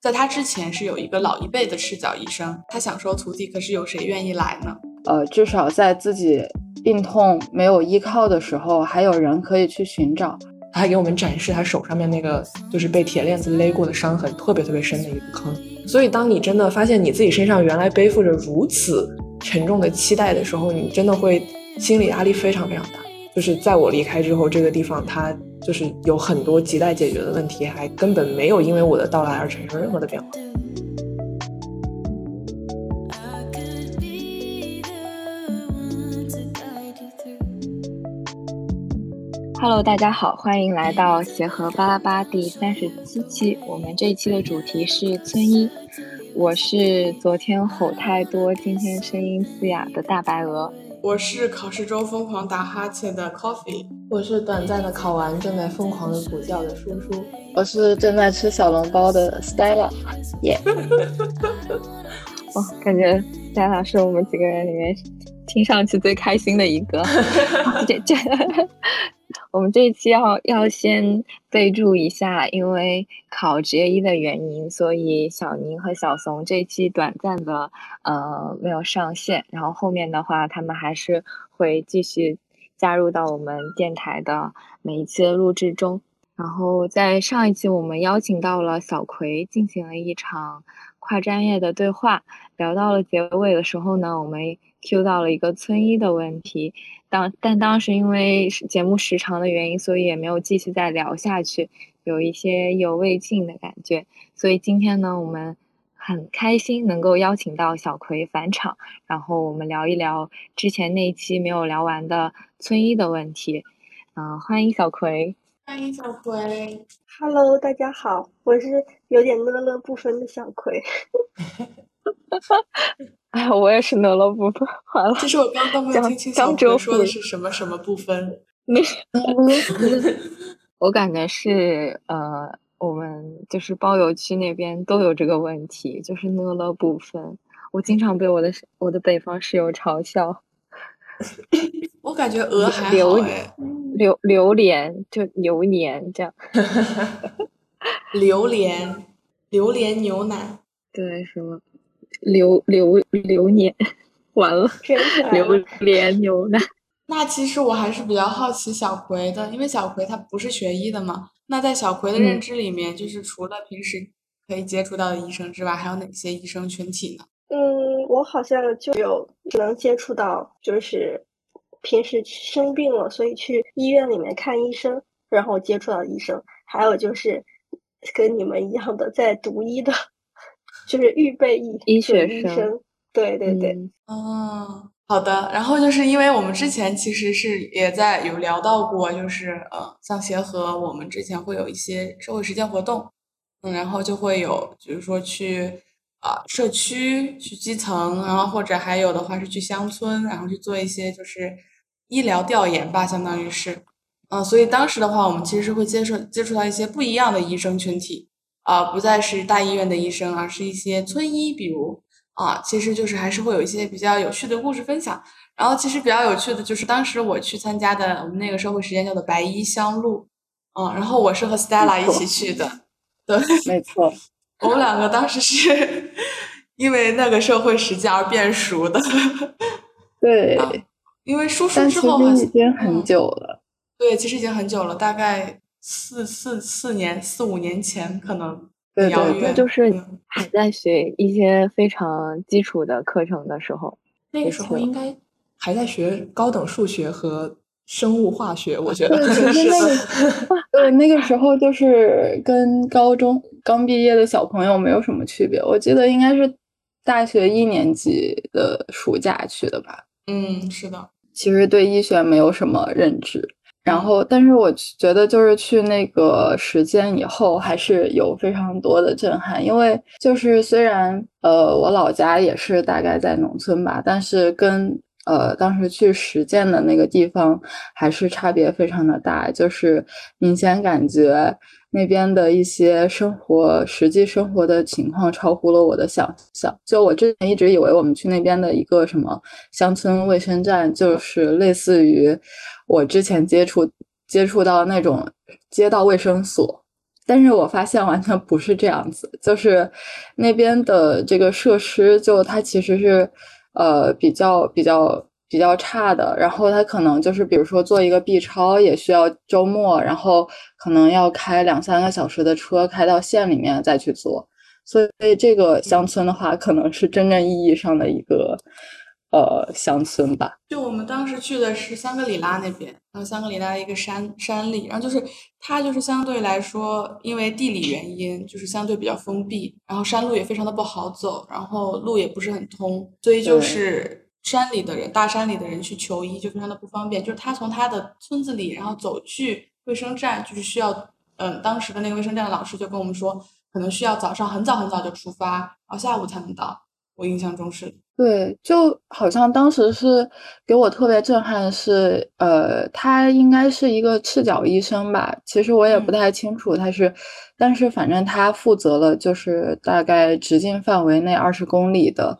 在他之前是有一个老一辈的赤脚医生，他想收徒弟，可是有谁愿意来呢？呃，至少在自己病痛没有依靠的时候，还有人可以去寻找。他还给我们展示他手上面那个就是被铁链子勒过的伤痕，特别特别深的一个坑。所以，当你真的发现你自己身上原来背负着如此沉重的期待的时候，你真的会心理压力非常非常大。就是在我离开之后，这个地方它就是有很多亟待解决的问题，还根本没有因为我的到来而产生任何的变化。Hello，大家好，欢迎来到协和巴拉巴第三十七期。我们这一期的主题是村医。我是昨天吼太多，今天声音嘶哑的大白鹅。我是考试中疯狂打哈欠的 Coffee。我是短暂的考完正在疯狂的补觉的叔叔。我是正在吃小笼包的 Stella。耶！哦，感觉 Stella 是我们几个人里面听上去最开心的一个。这 这。我们这一期要要先备注一下，因为考职业医的原因，所以小宁和小怂这一期短暂的呃没有上线，然后后面的话他们还是会继续加入到我们电台的每一期的录制中。然后在上一期我们邀请到了小葵进行了一场跨专业的对话，聊到了结尾的时候呢，我们 Q 到了一个村医的问题。当但当时因为节目时长的原因，所以也没有继续再聊下去，有一些犹未尽的感觉。所以今天呢，我们很开心能够邀请到小葵返场，然后我们聊一聊之前那一期没有聊完的村医的问题。嗯，欢迎小葵，欢迎小葵，Hello，大家好，我是有点乐乐不分的小葵。哎，我也是乐乐不分，完了。其实我刚刚没有听清小葵说的是什么什么不分。那我感觉是呃，我们就是包邮区那边都有这个问题，就是乐乐不分。我经常被我的我的北方室友嘲笑。我感觉鹅还好榴榴莲就榴莲这样。榴莲榴莲牛奶。对，什么？榴榴榴莲，完了，榴莲牛奶。那其实我还是比较好奇小葵的，因为小葵他不是学医的嘛。那在小葵的认知里面，就是除了平时可以接触到的医生之外，还有哪些医生群体呢？嗯，我好像就有只能接触到，就是平时生病了，所以去医院里面看医生，然后接触到医生。还有就是跟你们一样的在读医的。就是预备医医学生，对对对，哦，好的。然后就是因为我们之前其实是也在有聊到过，就是呃，像协和，我们之前会有一些社会实践活动，嗯，然后就会有，比如说去啊社区、去基层，然后或者还有的话是去乡村，然后去做一些就是医疗调研吧，相当于是，嗯，所以当时的话，我们其实是会接触接触到一些不一样的医生群体。啊，不再是大医院的医生，而是一些村医，比如啊，其实就是还是会有一些比较有趣的故事分享。然后其实比较有趣的就是当时我去参加的我们那个社会实践叫做白衣香露，嗯，然后我是和 Stella 一起去的，对，没错，我们两个当时是因为那个社会实践而变熟的，对，因为叔叔之后已经很久了，对，其实已经很久了，大概。四四四年四五年前可能遥远，就是还在学一些非常基础的课程的时候，那个时候应该还在学高等数学和生物化学，我觉得是 对那个时候就是跟高中刚毕业的小朋友没有什么区别。我记得应该是大学一年级的暑假去的吧。嗯，是的，其实对医学没有什么认知。然后，但是我觉得就是去那个实践以后，还是有非常多的震撼。因为就是虽然呃，我老家也是大概在农村吧，但是跟呃当时去实践的那个地方还是差别非常的大。就是明显感觉那边的一些生活实际生活的情况超乎了我的想象。就我之前一直以为我们去那边的一个什么乡村卫生站，就是类似于。我之前接触接触到那种街道卫生所，但是我发现完全不是这样子，就是那边的这个设施，就它其实是呃比较比较比较差的。然后它可能就是比如说做一个 B 超也需要周末，然后可能要开两三个小时的车开到县里面再去做。所以这个乡村的话，可能是真正意义上的一个。呃，乡村吧。就我们当时去的是香格里拉那边，然后香格里拉一个山山里，然后就是它就是相对来说，因为地理原因，就是相对比较封闭，然后山路也非常的不好走，然后路也不是很通，所以就是山里的人，大山里的人去求医就非常的不方便。就是他从他的村子里，然后走去卫生站，就是需要，嗯，当时的那个卫生站的老师就跟我们说，可能需要早上很早很早就出发，然后下午才能到。我印象中是。对，就好像当时是给我特别震撼的是，呃，他应该是一个赤脚医生吧？其实我也不太清楚他是，但是反正他负责了，就是大概直径范围内二十公里的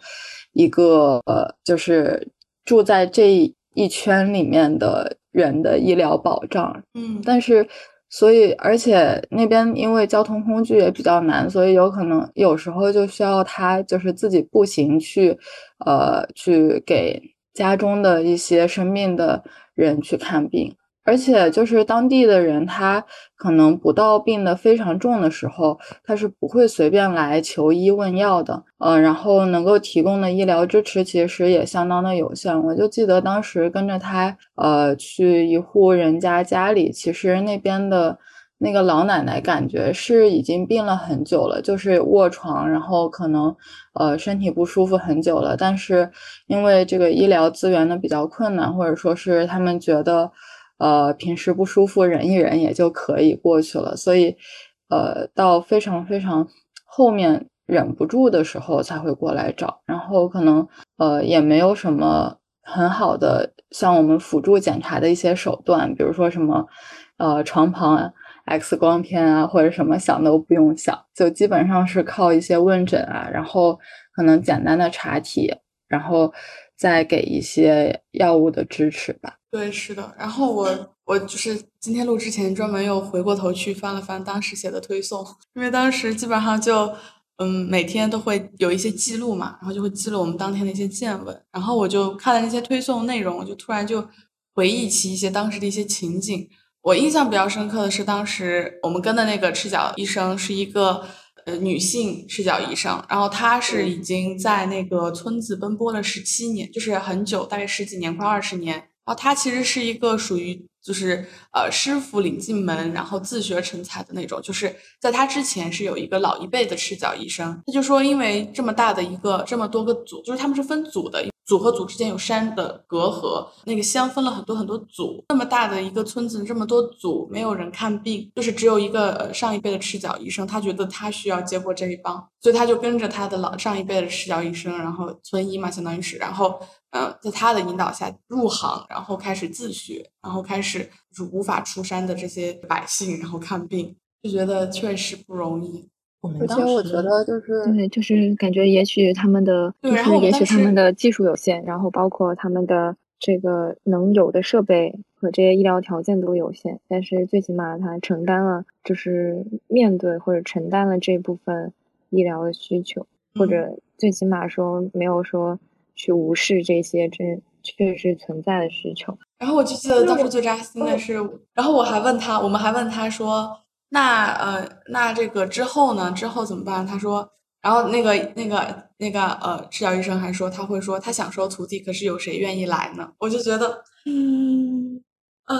一个，呃，就是住在这一圈里面的人的医疗保障。嗯，但是。所以，而且那边因为交通工具也比较难，所以有可能有时候就需要他就是自己步行去，呃，去给家中的一些生病的人去看病。而且就是当地的人，他可能不到病的非常重的时候，他是不会随便来求医问药的。呃，然后能够提供的医疗支持其实也相当的有限。我就记得当时跟着他，呃，去一户人家家里，其实那边的那个老奶奶感觉是已经病了很久了，就是卧床，然后可能呃身体不舒服很久了。但是因为这个医疗资源呢比较困难，或者说是他们觉得。呃，平时不舒服忍一忍也就可以过去了，所以，呃，到非常非常后面忍不住的时候才会过来找，然后可能呃也没有什么很好的像我们辅助检查的一些手段，比如说什么呃床旁 X 光片啊或者什么想都不用想，就基本上是靠一些问诊啊，然后可能简单的查体，然后再给一些药物的支持吧。对，是的。然后我我就是今天录之前专门又回过头去翻了翻当时写的推送，因为当时基本上就嗯每天都会有一些记录嘛，然后就会记录我们当天的一些见闻。然后我就看了那些推送内容，我就突然就回忆起一些当时的一些情景。我印象比较深刻的是，当时我们跟的那个赤脚医生是一个呃女性赤脚医生，然后她是已经在那个村子奔波了十七年，就是很久，大概十几年，快二十年。然后她其实是一个属于就是呃师傅领进门，然后自学成才的那种。就是在她之前是有一个老一辈的赤脚医生，他就说因为这么大的一个这么多个组，就是他们是分组的。组和组之间有山的隔阂，那个乡分了很多很多组，那么大的一个村子，这么多组，没有人看病，就是只有一个上一辈的赤脚医生，他觉得他需要接过这一帮，所以他就跟着他的老上一辈的赤脚医生，然后村医嘛，相当于是，然后嗯，在他的引导下入行，然后开始自学，然后开始就是无法出山的这些百姓，然后看病，就觉得确实不容易。而且我觉得就是对，就是感觉也许他们的就是也许他们的技术有限，然后包括他们的这个能有的设备和这些医疗条件都有限，但是最起码他承担了，就是面对或者承担了这部分医疗的需求，或者最起码说没有说去无视这些真确实存在的需求。然后我就记得当时最扎心的是，然后我还问他，我们还问他说。那呃，那这个之后呢？之后怎么办？他说，然后那个那个那个呃，赤脚医生还说他会说他想收徒弟，可是有谁愿意来呢？我就觉得，嗯啊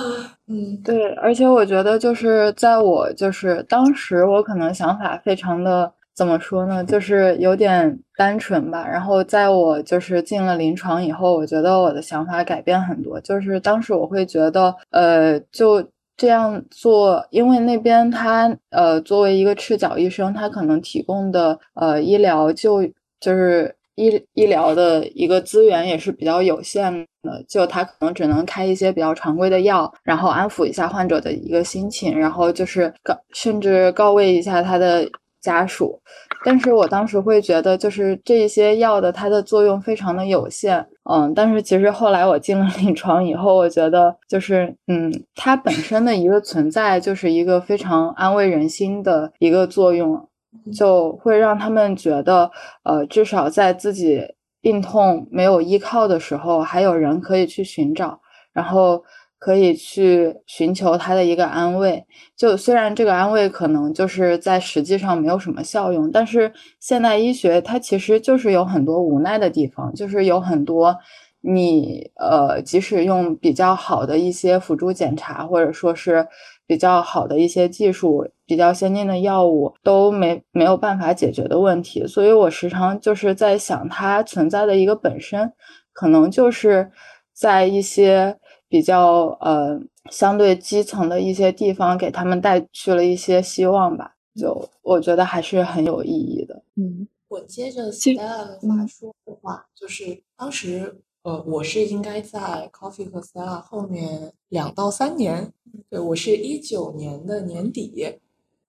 嗯，对，而且我觉得就是在我就是当时我可能想法非常的怎么说呢？就是有点单纯吧。然后在我就是进了临床以后，我觉得我的想法改变很多。就是当时我会觉得，呃，就。这样做，因为那边他呃，作为一个赤脚医生，他可能提供的呃医疗就就是医医疗的一个资源也是比较有限的，就他可能只能开一些比较常规的药，然后安抚一下患者的一个心情，然后就是告甚至告慰一下他的。家属。但是我当时会觉得，就是这些药的它的作用非常的有限，嗯，但是其实后来我进了临床以后，我觉得就是嗯，它本身的一个存在就是一个非常安慰人心的一个作用，就会让他们觉得，呃，至少在自己病痛没有依靠的时候，还有人可以去寻找，然后。可以去寻求他的一个安慰，就虽然这个安慰可能就是在实际上没有什么效用，但是现代医学它其实就是有很多无奈的地方，就是有很多你呃，即使用比较好的一些辅助检查，或者说是比较好的一些技术、比较先进的药物，都没没有办法解决的问题。所以我时常就是在想，它存在的一个本身，可能就是在一些。比较呃，相对基层的一些地方，给他们带去了一些希望吧。就我觉得还是很有意义的。嗯，我接着 Stella 的话说的话，就是当时呃，我是应该在 Coffee 和 Stella 后面两到三年。对我是一九年的年底，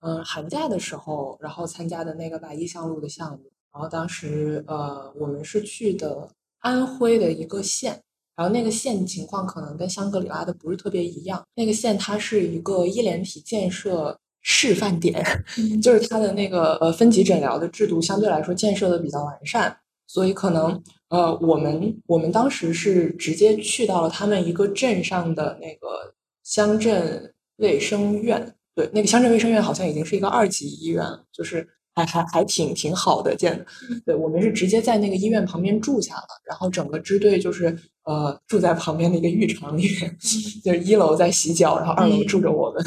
嗯，寒假的时候，然后参加的那个百亿项路的项目。然后当时呃，我们是去的安徽的一个县。然后那个县情况可能跟香格里拉的不是特别一样，那个县它是一个医联体建设示范点，就是它的那个呃分级诊疗的制度相对来说建设的比较完善，所以可能呃我们我们当时是直接去到了他们一个镇上的那个乡镇卫生院，对，那个乡镇卫生院好像已经是一个二级医院了，就是。还还还挺挺好的，建的。对我们是直接在那个医院旁边住下了，然后整个支队就是呃住在旁边的一个浴场里面，就是一楼在洗脚，然后二楼住着我们。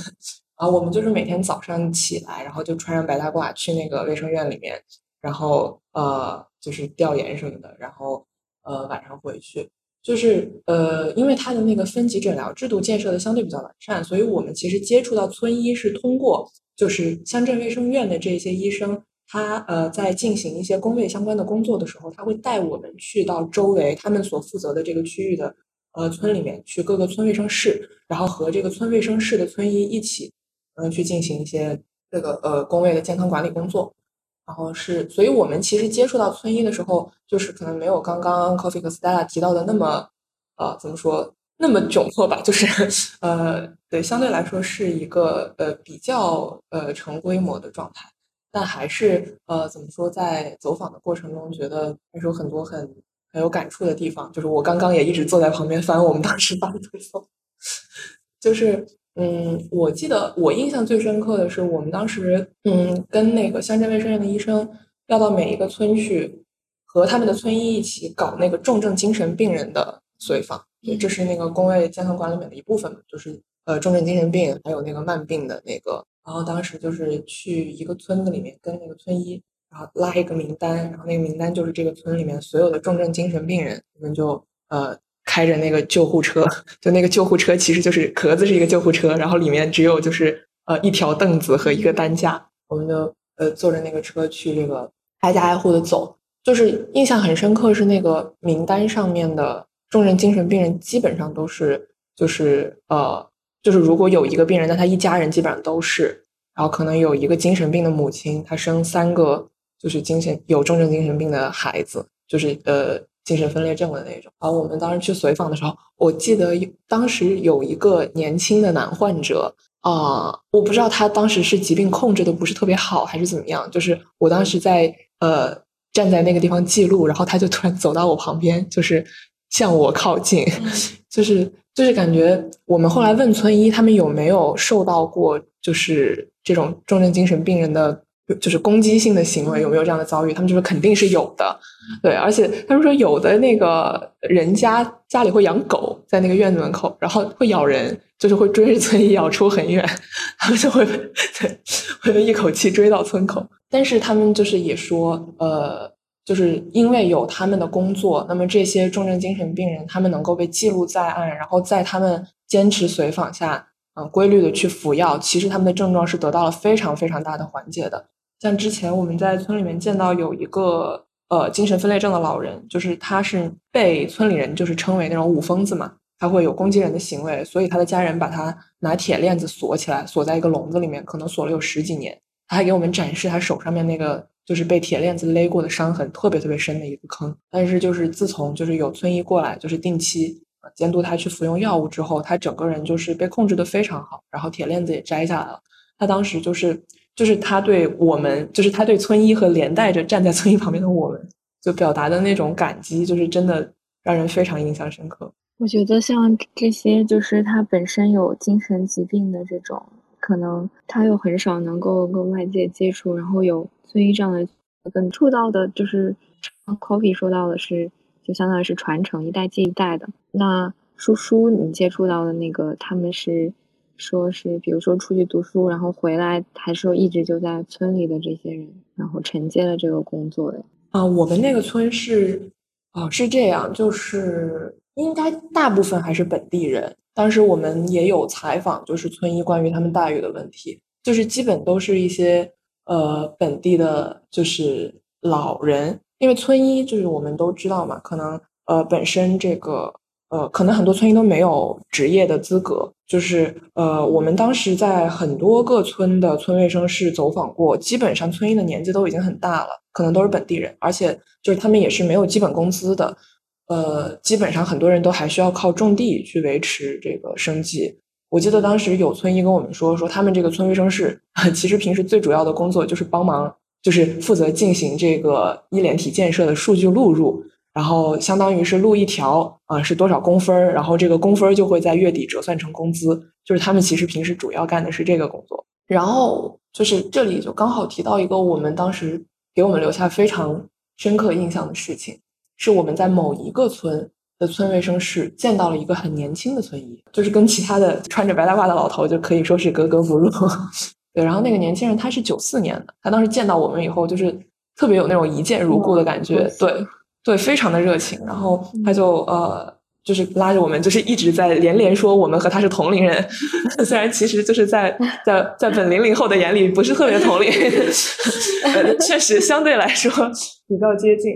啊，我们就是每天早上起来，然后就穿上白大褂去那个卫生院里面，然后呃就是调研什么的，然后呃晚上回去。就是呃因为他的那个分级诊疗制度建设的相对比较完善，所以我们其实接触到村医是通过。就是乡镇卫生院的这些医生，他呃在进行一些工位相关的工作的时候，他会带我们去到周围他们所负责的这个区域的呃村里面去各个村卫生室，然后和这个村卫生室的村医一起嗯去进行一些这个呃工位的健康管理工作。然后是，所以我们其实接触到村医的时候，就是可能没有刚刚 Coffee 和 Stella 提到的那么呃怎么说。那么窘迫吧，就是呃，对，相对来说是一个呃比较呃成规模的状态，但还是呃怎么说，在走访的过程中，觉得还是有很多很很有感触的地方。就是我刚刚也一直坐在旁边翻我们当时发的推送，就是嗯，我记得我印象最深刻的是，我们当时嗯跟那个乡镇卫生院的医生要到每一个村去，和他们的村医一起搞那个重症精神病人的随访。对，这是那个工位健康管理里面的一部分，就是呃重症精神病，还有那个慢病的那个。然后当时就是去一个村子里面跟那个村医，然后拉一个名单，然后那个名单就是这个村里面所有的重症精神病人，我们就呃开着那个救护车，就那个救护车其实就是壳子是一个救护车，然后里面只有就是呃一条凳子和一个担架，我们就呃坐着那个车去这个挨家挨户的走，就是印象很深刻是那个名单上面的。重症精神病人基本上都是，就是呃，就是如果有一个病人，那他一家人基本上都是，然后可能有一个精神病的母亲，她生三个就是精神有重症精神病的孩子，就是呃精神分裂症的那种。然后我们当时去随访的时候，我记得当时有一个年轻的男患者啊，我不知道他当时是疾病控制的不是特别好还是怎么样，就是我当时在呃站在那个地方记录，然后他就突然走到我旁边，就是。向我靠近，就是就是感觉我们后来问村医，他们有没有受到过就是这种重症精神病人的，就是攻击性的行为，有没有这样的遭遇？他们就说肯定是有的，对，而且他们说有的那个人家家里会养狗，在那个院子门口，然后会咬人，就是会追着村医咬出很远，他们就会 对会一口气追到村口，但是他们就是也说呃。就是因为有他们的工作，那么这些重症精神病人，他们能够被记录在案，然后在他们坚持随访下，嗯，规律的去服药，其实他们的症状是得到了非常非常大的缓解的。像之前我们在村里面见到有一个呃精神分裂症的老人，就是他是被村里人就是称为那种五疯子嘛，他会有攻击人的行为，所以他的家人把他拿铁链子锁起来，锁在一个笼子里面，可能锁了有十几年。他还给我们展示他手上面那个就是被铁链子勒过的伤痕，特别特别深的一个坑。但是就是自从就是有村医过来，就是定期监督他去服用药物之后，他整个人就是被控制的非常好，然后铁链子也摘下来了。他当时就是就是他对我们，就是他对村医和连带着站在村医旁边的我们，就表达的那种感激，就是真的让人非常印象深刻。我觉得像这些，就是他本身有精神疾病的这种，可能他又很少能够跟外界接触，然后有村医这样的，跟触到的，就是 Coffee 说到的是，就相当于是传承一代接一代的。那叔叔你接触到的那个，他们是说是，比如说出去读书，然后回来，还是说一直就在村里的这些人，然后承接了这个工作的？啊，我们那个村是，啊，是这样，就是。应该大部分还是本地人。当时我们也有采访，就是村医关于他们待遇的问题，就是基本都是一些呃本地的，就是老人。因为村医就是我们都知道嘛，可能呃本身这个呃可能很多村医都没有职业的资格。就是呃我们当时在很多个村的村卫生室走访过，基本上村医的年纪都已经很大了，可能都是本地人，而且就是他们也是没有基本工资的。呃，基本上很多人都还需要靠种地去维持这个生计。我记得当时有村医跟我们说，说他们这个村卫生室 其实平时最主要的工作就是帮忙，就是负责进行这个医联体建设的数据录入，然后相当于是录一条啊是多少工分然后这个工分就会在月底折算成工资。就是他们其实平时主要干的是这个工作。然后就是这里就刚好提到一个我们当时给我们留下非常深刻印象的事情。是我们在某一个村的村卫生室见到了一个很年轻的村医，就是跟其他的 穿着白大褂的老头就可以说是格格不入。对，然后那个年轻人他是九四年的，他当时见到我们以后就是特别有那种一见如故的感觉，对对，非常的热情。然后他就呃，就是拉着我们，就是一直在连连说我们和他是同龄人，虽然其实就是在在在本零零后的眼里不是特别同龄，确实相对来说比较接近。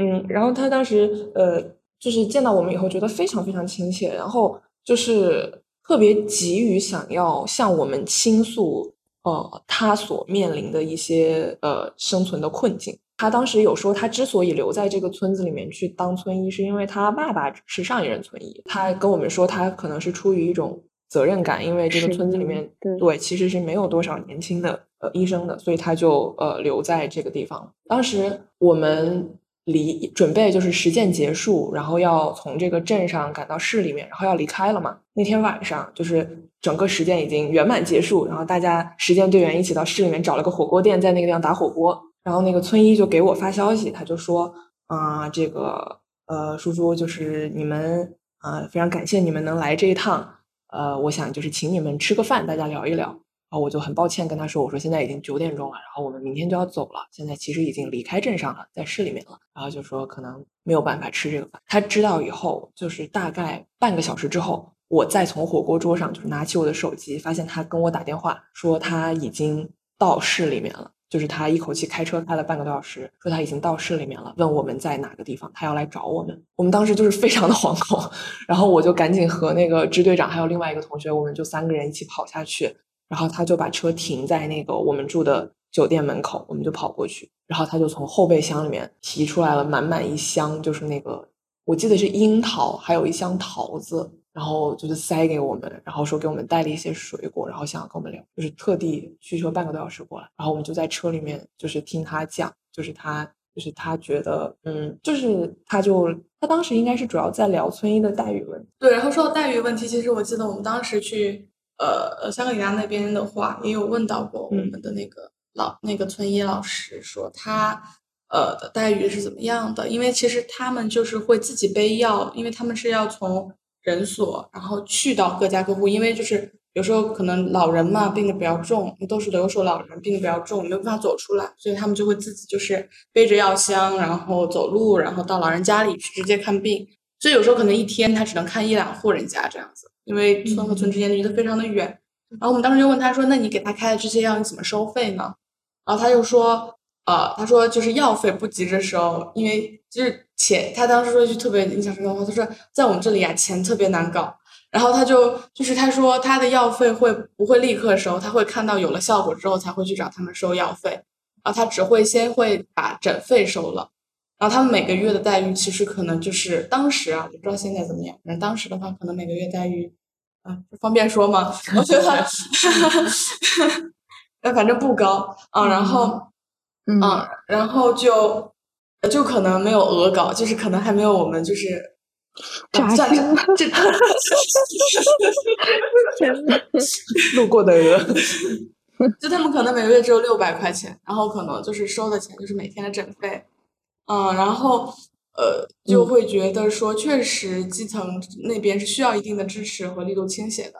嗯，然后他当时呃，就是见到我们以后，觉得非常非常亲切，然后就是特别急于想要向我们倾诉，呃，他所面临的一些呃生存的困境。他当时有说，他之所以留在这个村子里面去当村医，是因为他爸爸是上一任村医。他跟我们说，他可能是出于一种责任感，因为这个村子里面对其实是没有多少年轻的呃医生的，所以他就呃留在这个地方。当时我们。离准备就是实践结束，然后要从这个镇上赶到市里面，然后要离开了嘛。那天晚上就是整个实践已经圆满结束，然后大家实践队员一起到市里面找了个火锅店，在那个地方打火锅。然后那个村医就给我发消息，他就说啊，这个呃叔叔就是你们啊，非常感谢你们能来这一趟，呃，我想就是请你们吃个饭，大家聊一聊。然后我就很抱歉跟他说：“我说现在已经九点钟了，然后我们明天就要走了。现在其实已经离开镇上了，在市里面了。然后就说可能没有办法吃这个饭。他知道以后，就是大概半个小时之后，我再从火锅桌上就是拿起我的手机，发现他跟我打电话说他已经到市里面了。就是他一口气开车开了半个多小时，说他已经到市里面了，问我们在哪个地方，他要来找我们。我们当时就是非常的惶恐，然后我就赶紧和那个支队长还有另外一个同学，我们就三个人一起跑下去。”然后他就把车停在那个我们住的酒店门口，我们就跑过去。然后他就从后备箱里面提出来了满满一箱，就是那个我记得是樱桃，还有一箱桃子，然后就是塞给我们，然后说给我们带了一些水果，然后想要跟我们聊，就是特地驱车半个多小时过来。然后我们就在车里面就是听他讲，就是他就是他觉得嗯，就是他就他当时应该是主要在聊村医的待遇问题。对，然后说到待遇问题，其实我记得我们当时去。呃，香格里拉那边的话，也有问到过我们的那个老那个村医老师，说他呃的待遇是怎么样的？因为其实他们就是会自己背药，因为他们是要从诊所然后去到各家各户，因为就是有时候可能老人嘛病的比较重，都是留守老人病的比较重，没有办法走出来，所以他们就会自己就是背着药箱，然后走路，然后到老人家里去直接看病，所以有时候可能一天他只能看一两户人家这样子。因为村和村之间离得非常的远，然后我们当时就问他说：“那你给他开的这些药，你怎么收费呢？”然后他就说：“呃，他说就是药费不急着收，因为就是钱。他当时说一句特别印象深刻的话，他说在我们这里啊，钱特别难搞。然后他就就是他说他的药费会不会立刻收，他会看到有了效果之后才会去找他们收药费，然后他只会先会把诊费收了，然后他们每个月的待遇其实可能就是当时啊，我不知道现在怎么样，反正当时的话可能每个月待遇，啊方便说吗？我觉得，呃反正不高啊，然后嗯嗯，然后就就可能没有鹅稿，就是可能还没有我们就是。扎这路过的鹅，就他们可能每个月只有六百块钱，然后可能就是收的钱就是每天的诊费，嗯，然后呃就会觉得说，确实基层那边是需要一定的支持和力度倾斜的，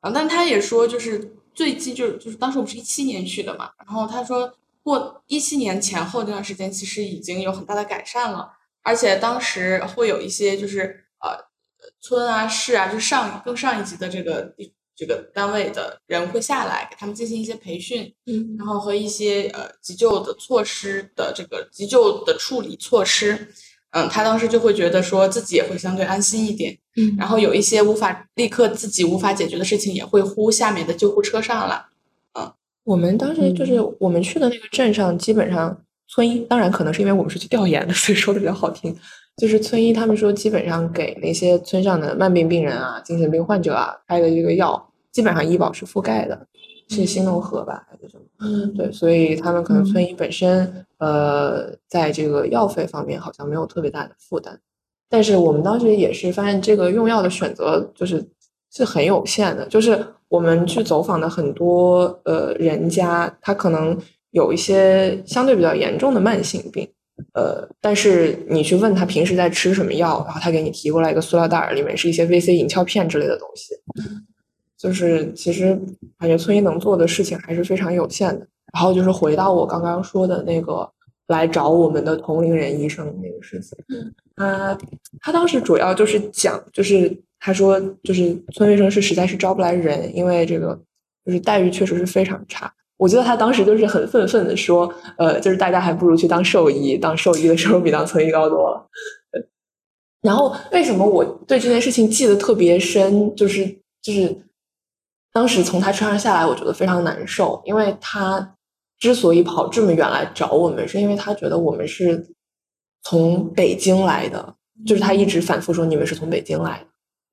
啊，但他也说就是最近就是就是当时我们是一七年去的嘛，然后他说过一七年前后这段时间其实已经有很大的改善了，而且当时会有一些就是呃村啊市啊，就上更上一级的这个地这个单位的人会下来给他们进行一些培训，嗯然后和一些呃急救的措施的这个急救的处理措施，嗯，他当时就会觉得说自己也会相对安心一点，嗯然后有一些无法立刻自己无法解决的事情，也会呼下面的救护车上来。我们当时就是我们去的那个镇上，基本上村医，当然可能是因为我们是去调研的，所以说的比较好听。就是村医他们说，基本上给那些村上的慢病病人啊、精神病患者啊开的这个药，基本上医保是覆盖的，是新农合吧还是什么？嗯对，所以他们可能村医本身，呃，在这个药费方面好像没有特别大的负担。但是我们当时也是发现，这个用药的选择就是是很有限的。就是我们去走访的很多呃人家，他可能有一些相对比较严重的慢性病，呃，但是你去问他平时在吃什么药，然后他给你提过来一个塑料袋儿，里面是一些 VC 银翘片之类的东西。就是其实感觉村医能做的事情还是非常有限的。然后就是回到我刚刚说的那个来找我们的同龄人医生那个事情，他他当时主要就是讲，就是他说就是村卫生室实在是招不来人，因为这个就是待遇确实是非常差。我觉得他当时就是很愤愤的说，呃，就是大家还不如去当兽医，当兽医的收入比当村医高多了。然后为什么我对这件事情记得特别深，就是就是当时从他车上下来，我觉得非常难受，因为他之所以跑这么远来找我们，是因为他觉得我们是从北京来的，就是他一直反复说你们是从北京来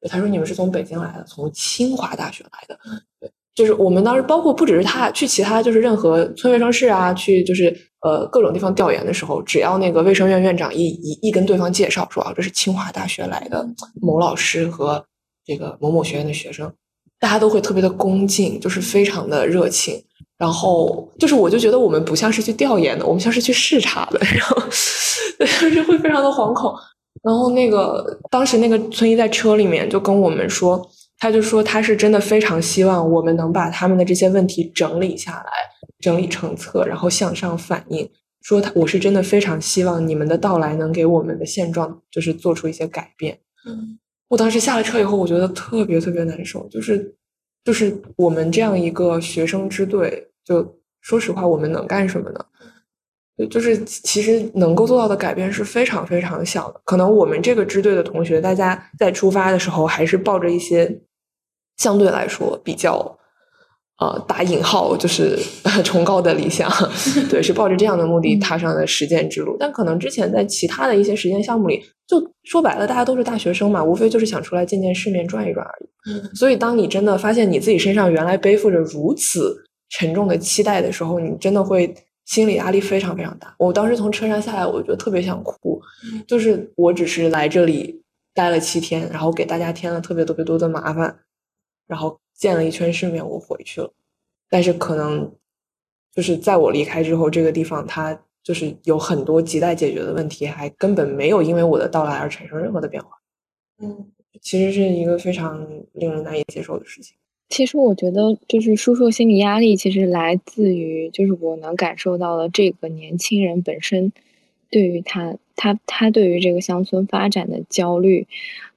的，他说你们是从北京来的，从清华大学来的，对，就是我们当时包括不只是他去其他就是任何村卫生室啊，去就是呃各种地方调研的时候，只要那个卫生院院长一一一跟对方介绍说啊这是清华大学来的某老师和这个某某学院的学生，大家都会特别的恭敬，就是非常的热情。然后就是，我就觉得我们不像是去调研的，我们像是去视察的，然后就是会非常的惶恐。然后那个当时那个村医在车里面就跟我们说，他就说他是真的非常希望我们能把他们的这些问题整理下来，整理成册，然后向上反映。说他我是真的非常希望你们的到来能给我们的现状就是做出一些改变。嗯我当时下了车以后，我觉得特别特别难受，就是就是我们这样一个学生支队，就说实话，我们能干什么呢？就就是其实能够做到的改变是非常非常小的。可能我们这个支队的同学，大家在出发的时候还是抱着一些相对来说比较。呃，打引号就是 崇高的理想，对，是抱着这样的目的踏上了实践之路。但可能之前在其他的一些实践项目里，就说白了，大家都是大学生嘛，无非就是想出来见见世面、转一转而已。所以，当你真的发现你自己身上原来背负着如此沉重的期待的时候，你真的会心理压力非常非常大。我当时从车上下来，我觉得特别想哭，就是我只是来这里待了七天，然后给大家添了特别特别多的麻烦，然后见了一圈世面，我回去了。但是可能就是在我离开之后，这个地方它就是有很多亟待解决的问题，还根本没有因为我的到来而产生任何的变化。嗯其实是一个非常令人难以接受的事情。其实我觉得，就是叔叔心理压力，其实来自于，就是我能感受到的这个年轻人本身对于他他他对于这个乡村发展的焦虑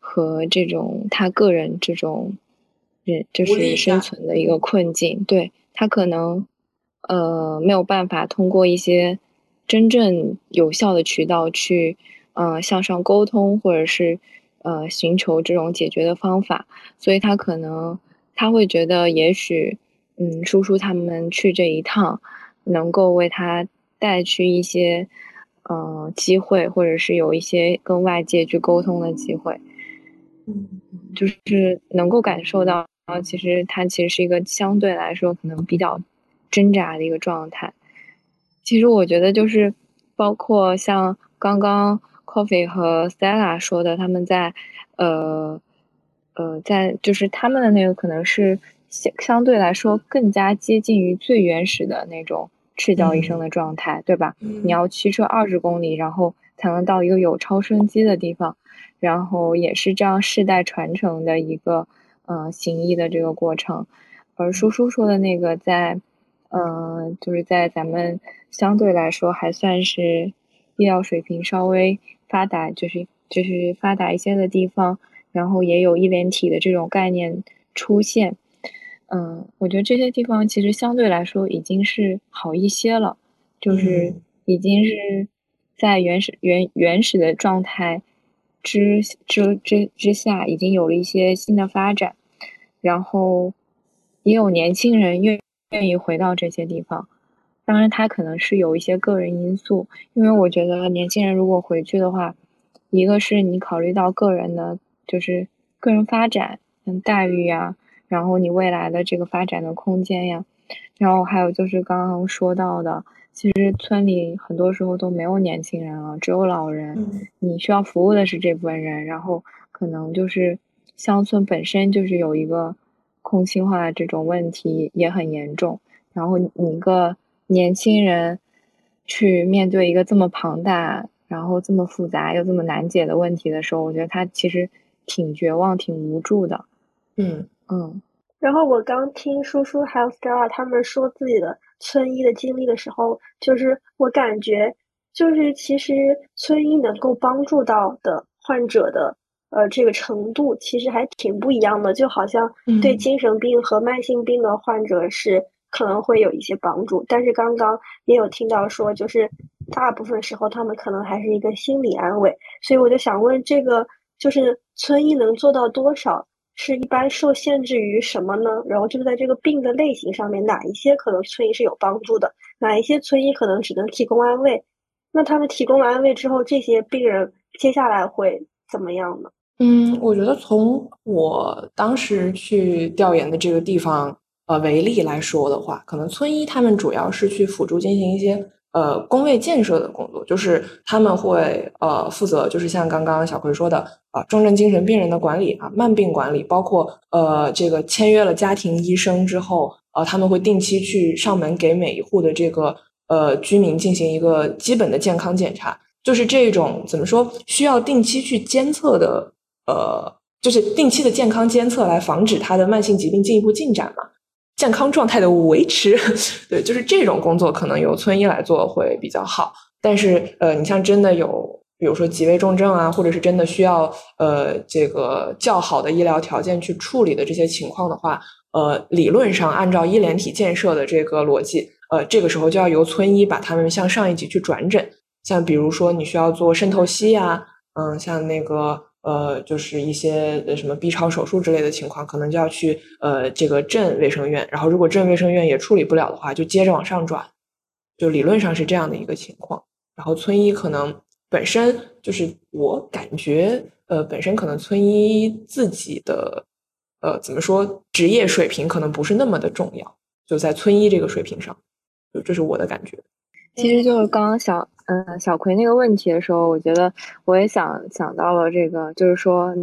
和这种他个人这种人就是生存的一个困境，对他可能呃没有办法通过一些真正有效的渠道去呃向上沟通，或者是呃寻求这种解决的方法，所以他可能他会觉得也许嗯叔叔他们去这一趟能够为他带去一些呃机会，或者是有一些跟外界去沟通的机会，嗯，就是能够感受到。然后其实他其实是一个相对来说可能比较挣扎的一个状态。其实我觉得就是包括像刚刚 Coffee 和 Stella 说的，他们在呃呃在就是他们的那个可能是相相对来说更加接近于最原始的那种赤脚医生的状态，对吧？你要驱车二十公里，然后才能到一个有超声机的地方，然后也是这样世代传承的一个。呃，行医的这个过程，而叔叔说的那个，在，呃，就是在咱们相对来说还算是医疗水平稍微发达，就是就是发达一些的地方，然后也有一连体的这种概念出现，嗯，我觉得这些地方其实相对来说已经是好一些了，就是已经是在原始原原始的状态。之之之之下，已经有了一些新的发展，然后也有年轻人愿愿意回到这些地方。当然，他可能是有一些个人因素，因为我觉得年轻人如果回去的话，一个是你考虑到个人的，就是个人发展、嗯待遇呀，然后你未来的这个发展的空间呀，然后还有就是刚刚说到的。其实村里很多时候都没有年轻人了，只有老人。你需要服务的是这部分人，然后可能就是乡村本身就是有一个空心化的这种问题也很严重。然后你一个年轻人去面对一个这么庞大、然后这么复杂又这么难解的问题的时候，我觉得他其实挺绝望、挺无助的。嗯嗯。然后我刚听叔叔还有 Stella 他们说自己的。村医的经历的时候，就是我感觉，就是其实村医能够帮助到的患者的，呃，这个程度其实还挺不一样的。就好像对精神病和慢性病的患者是可能会有一些帮助，但是刚刚也有听到说，就是大部分时候他们可能还是一个心理安慰。所以我就想问，这个就是村医能做到多少？是一般受限制于什么呢？然后就是在这个病的类型上面，哪一些可能村医是有帮助的，哪一些村医可能只能提供安慰？那他们提供了安慰之后，这些病人接下来会怎么样呢？嗯，我觉得从我当时去调研的这个地方呃为例来说的话，可能村医他们主要是去辅助进行一些。呃，工位建设的工作，就是他们会呃负责，就是像刚刚小葵说的啊，重症精神病人的管理啊，慢病管理，包括呃这个签约了家庭医生之后，呃他们会定期去上门给每一户的这个呃居民进行一个基本的健康检查，就是这种怎么说，需要定期去监测的，呃，就是定期的健康监测来防止他的慢性疾病进一步进展嘛。健康状态的维持，对，就是这种工作可能由村医来做会比较好。但是，呃，你像真的有，比如说急危重症啊，或者是真的需要呃这个较好的医疗条件去处理的这些情况的话，呃，理论上按照医联体建设的这个逻辑，呃，这个时候就要由村医把他们向上一级去转诊。像比如说你需要做渗透析呀，嗯，像那个。呃，就是一些什么 B 超手术之类的情况，可能就要去呃这个镇卫生院，然后如果镇卫生院也处理不了的话，就接着往上转，就理论上是这样的一个情况。然后村医可能本身就是我感觉，呃，本身可能村医自己的呃怎么说职业水平可能不是那么的重要，就在村医这个水平上，就这是我的感觉。其实就是刚刚小嗯小葵那个问题的时候，我觉得我也想想到了这个，就是说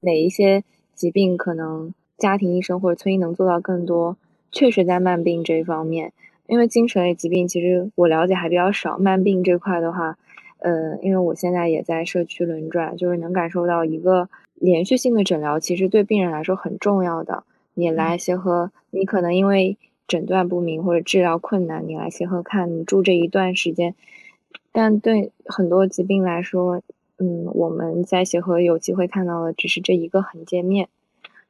哪一些疾病可能家庭医生或者村医能做到更多？确实在慢病这一方面，因为精神类疾病其实我了解还比较少。慢病这块的话，呃，因为我现在也在社区轮转，就是能感受到一个连续性的诊疗，其实对病人来说很重要的。你来协和，你可能因为。诊断不明或者治疗困难，你来协和看，你住这一段时间。但对很多疾病来说，嗯，我们在协和有机会看到的只是这一个横截面，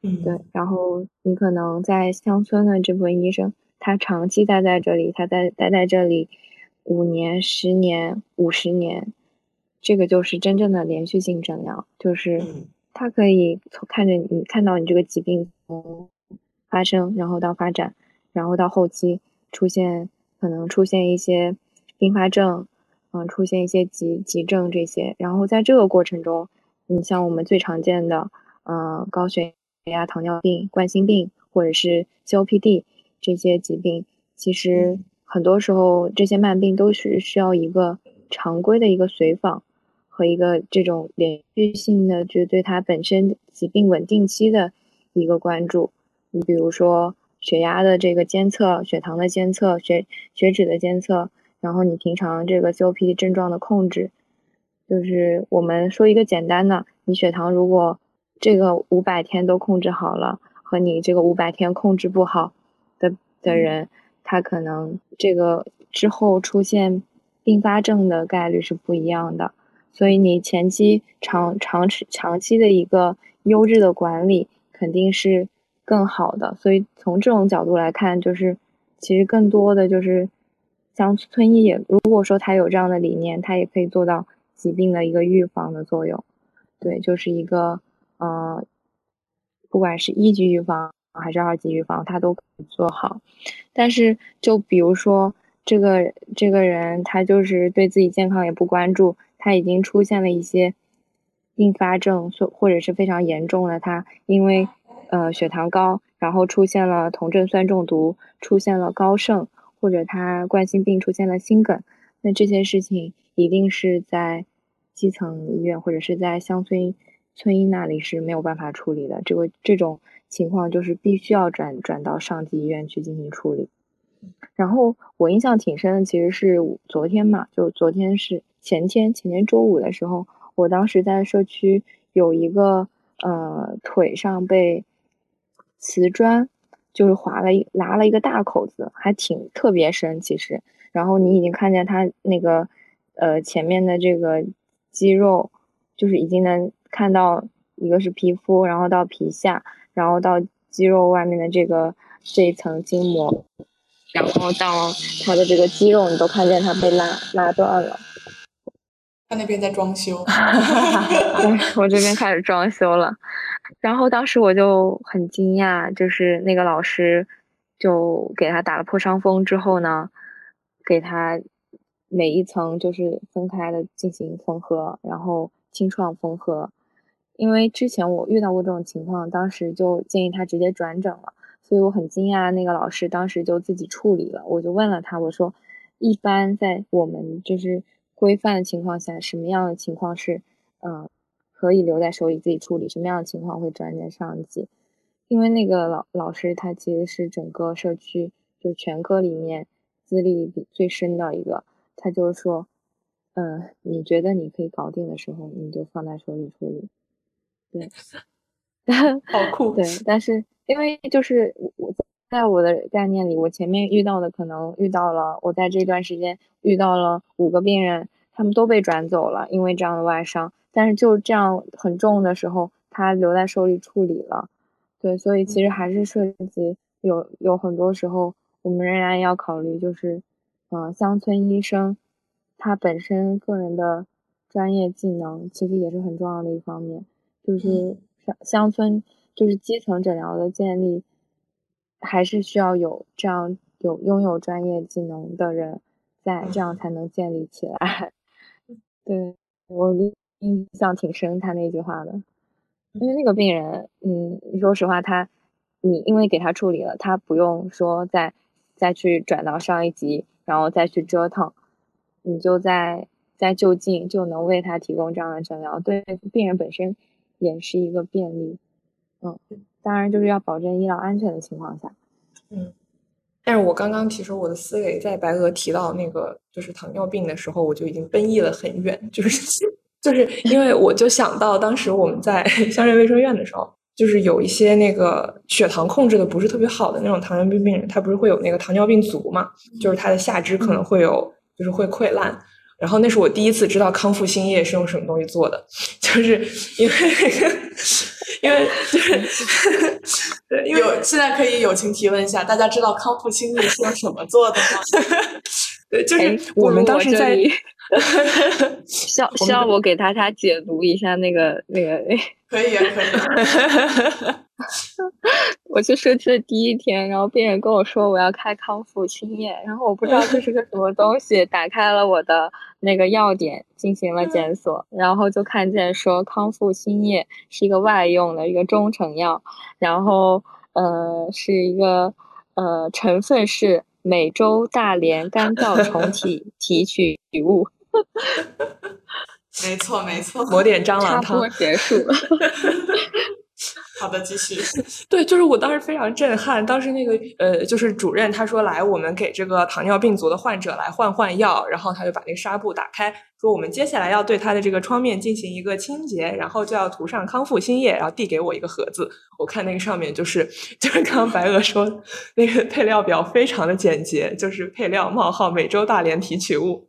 嗯，对。然后你可能在乡村的这部分医生，他长期待在这里，他待待在这里五年、十年、五十年，这个就是真正的连续性诊疗，就是他可以从看着你看到你这个疾病从发生，然后到发展，然后到后期出现可能出现一些并发症，嗯，出现一些急急症这些，然后在这个过程中，你像我们最常见的，呃，高血压、糖尿病、冠心病或者是 COPD 这些疾病，其实很多时候这些慢病都是需要一个常规的一个随访。和一个这种连续性的，就对它本身疾病稳定期的一个关注。你比如说血压的这个监测、血糖的监测、血血脂的监测，然后你平常这个 COPD 症状的控制，就是我们说一个简单的，你血糖如果这个五百天都控制好了，和你这个五百天控制不好的的人，他可能这个之后出现并发症的概率是不一样的。所以你前期长长期长期的一个优质的管理肯定是更好的。所以从这种角度来看，就是其实更多的就是乡村医也，如果说他有这样的理念，他也可以做到疾病的一个预防的作用。对，就是一个呃，不管是一级预防还是二级预防，他都可以做好。但是就比如说这个这个人，他就是对自己健康也不关注。他已经出现了一些并发症，或或者是非常严重的。他因为呃血糖高，然后出现了酮症酸中毒，出现了高盛，或者他冠心病出现了心梗。那这些事情一定是在基层医院或者是在乡村村医那里是没有办法处理的。这个这种情况就是必须要转转到上级医院去进行处理。然后我印象挺深的，其实是昨天嘛，就昨天是。前天前天周五的时候，我当时在社区有一个呃腿上被瓷砖就是划了一拉了一个大口子，还挺特别深其实。然后你已经看见它那个呃前面的这个肌肉，就是已经能看到一个是皮肤，然后到皮下，然后到肌肉外面的这个这一层筋膜，然后到它的这个肌肉，你都看见它被拉拉断了。他那边在装修，我这边开始装修了。然后当时我就很惊讶，就是那个老师就给他打了破伤风之后呢，给他每一层就是分开的进行缝合，然后清创缝合。因为之前我遇到过这种情况，当时就建议他直接转诊了，所以我很惊讶，那个老师当时就自己处理了。我就问了他，我说，一般在我们就是。规范的情况下，什么样的情况是，嗯，可以留在手里自己处理？什么样的情况会转介上级？因为那个老老师他其实是整个社区就全科里面资历比最深的一个，他就是说，嗯，你觉得你可以搞定的时候，你就放在手里处理。对，好酷。对，但是因为就是我在我的概念里，我前面遇到的可能遇到了，我在这段时间遇到了五个病人。他们都被转走了，因为这样的外伤。但是就这样很重的时候，他留在手里处理了。对，所以其实还是涉及有有很多时候，我们仍然要考虑，就是，嗯，乡村医生他本身个人的专业技能其实也是很重要的一方面。就是乡乡村就是基层诊疗的建立，还是需要有这样有拥有专业技能的人在，这样才能建立起来。对我印象挺深，他那句话的，因为那个病人，嗯，说实话，他，你因为给他处理了，他不用说再再去转到上一级，然后再去折腾，你就在在就近就能为他提供这样的诊疗，对病人本身也是一个便利，嗯，当然就是要保证医疗安全的情况下，嗯。但是我刚刚其实我的思维在白鹅提到那个就是糖尿病的时候，我就已经奔逸了很远，就是 就是因为我就想到当时我们在乡镇卫生院的时候，就是有一些那个血糖控制的不是特别好的那种糖尿病病人，他不是会有那个糖尿病足嘛，就是他的下肢可能会有就是会溃烂，然后那是我第一次知道康复新液是用什么东西做的，就是因为。因为 对，因为有现在可以友情提问一下，大家知道康复新液是用什么做的吗？对，就是我们当时在需要需要我给大家解读一下那个那个。可以啊，可以。我去社区的第一天，然后病人跟我说我要开康复新液，然后我不知道这是个什么东西，打开了我的那个药典进行了检索，然后就看见说康复新液是一个外用的一个中成药，然后呃是一个呃成分是美洲大连干燥虫体提取物。没错，没错，抹点蟑螂汤结束。好的，继续。对，就是我当时非常震撼，当时那个呃，就是主任他说来，我们给这个糖尿病足的患者来换换药，然后他就把那个纱布打开，说我们接下来要对他的这个创面进行一个清洁，然后就要涂上康复新液，然后递给我一个盒子。我看那个上面就是就是刚刚白鹅说那个配料表非常的简洁，就是配料冒号美洲大连提取物。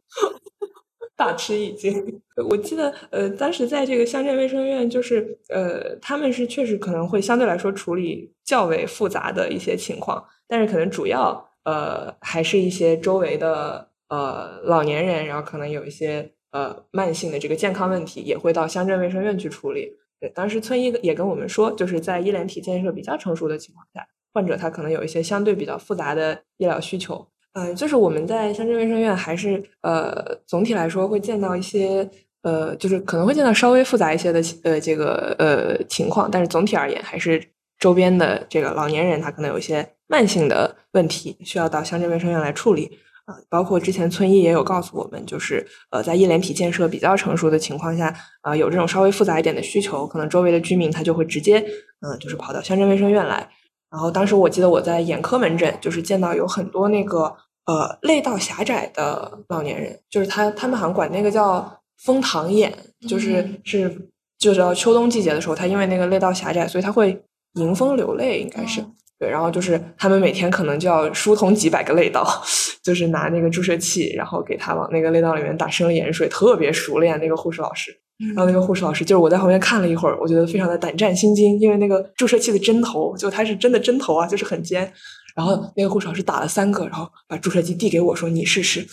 大吃一惊！我记得，呃，当时在这个乡镇卫生院，就是，呃，他们是确实可能会相对来说处理较为复杂的一些情况，但是可能主要，呃，还是一些周围的，呃，老年人，然后可能有一些，呃，慢性的这个健康问题，也会到乡镇卫生院去处理。对，当时村医也跟我们说，就是在医联体建设比较成熟的情况下，患者他可能有一些相对比较复杂的医疗需求。嗯，就是我们在乡镇卫生院，还是呃，总体来说会见到一些呃，就是可能会见到稍微复杂一些的呃这个呃情况，但是总体而言，还是周边的这个老年人他可能有一些慢性的问题，需要到乡镇卫生院来处理啊。包括之前村医也有告诉我们，就是呃，在医联体建设比较成熟的情况下，啊，有这种稍微复杂一点的需求，可能周围的居民他就会直接嗯，就是跑到乡镇卫生院来。然后当时我记得我在眼科门诊，就是见到有很多那个呃泪道狭窄的老年人，就是他他们好像管那个叫风糖眼，就是是就是到秋冬季节的时候，他因为那个泪道狭窄，所以他会迎风流泪，应该是对。然后就是他们每天可能就要疏通几百个泪道，就是拿那个注射器，然后给他往那个泪道里面打生理盐水，特别熟练那个护士老师。然后那个护士老师，就是我在旁边看了一会儿，我觉得非常的胆战心惊，因为那个注射器的针头，就它是真的针头啊，就是很尖。然后那个护士老师打了三个，然后把注射器递给我说：“你试试。”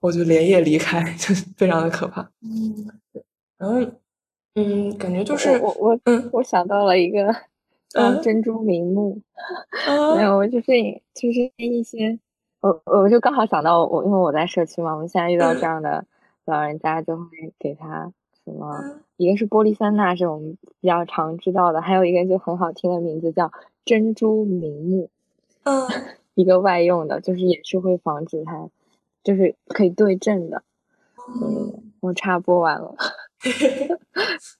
我就连夜离开，就非常的可怕。嗯，然后嗯，感觉就是我我嗯，我想到了一个嗯珍珠明目，没有，就是就是一些我我就刚好想到我，因为我在社区嘛，我们现在遇到这样的老人家，就会给他。什么？一个是玻璃酸钠，是我们比较常知道的，还有一个就很好听的名字叫珍珠明目，嗯，一个外用的，就是也是会防止它，就是可以对症的。嗯，我插播完了。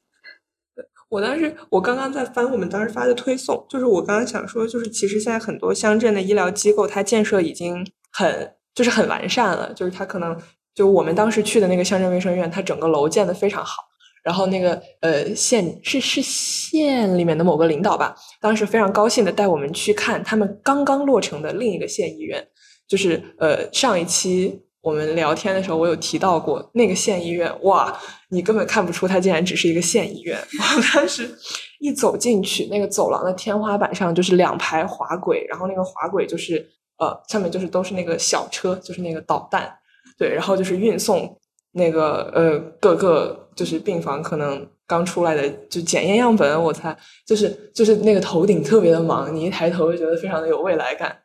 我当时我刚刚在翻我们当时发的推送，就是我刚刚想说，就是其实现在很多乡镇的医疗机构，它建设已经很就是很完善了，就是它可能。就我们当时去的那个乡镇卫生院，它整个楼建的非常好。然后那个呃县是是县里面的某个领导吧，当时非常高兴的带我们去看他们刚刚落成的另一个县医院。就是呃上一期我们聊天的时候，我有提到过那个县医院，哇，你根本看不出它竟然只是一个县医院。我当时一走进去，那个走廊的天花板上就是两排滑轨，然后那个滑轨就是呃上面就是都是那个小车，就是那个导弹。对，然后就是运送那个呃各个就是病房可能刚出来的就检验样本，我猜就是就是那个头顶特别的忙，你一抬头就觉得非常的有未来感。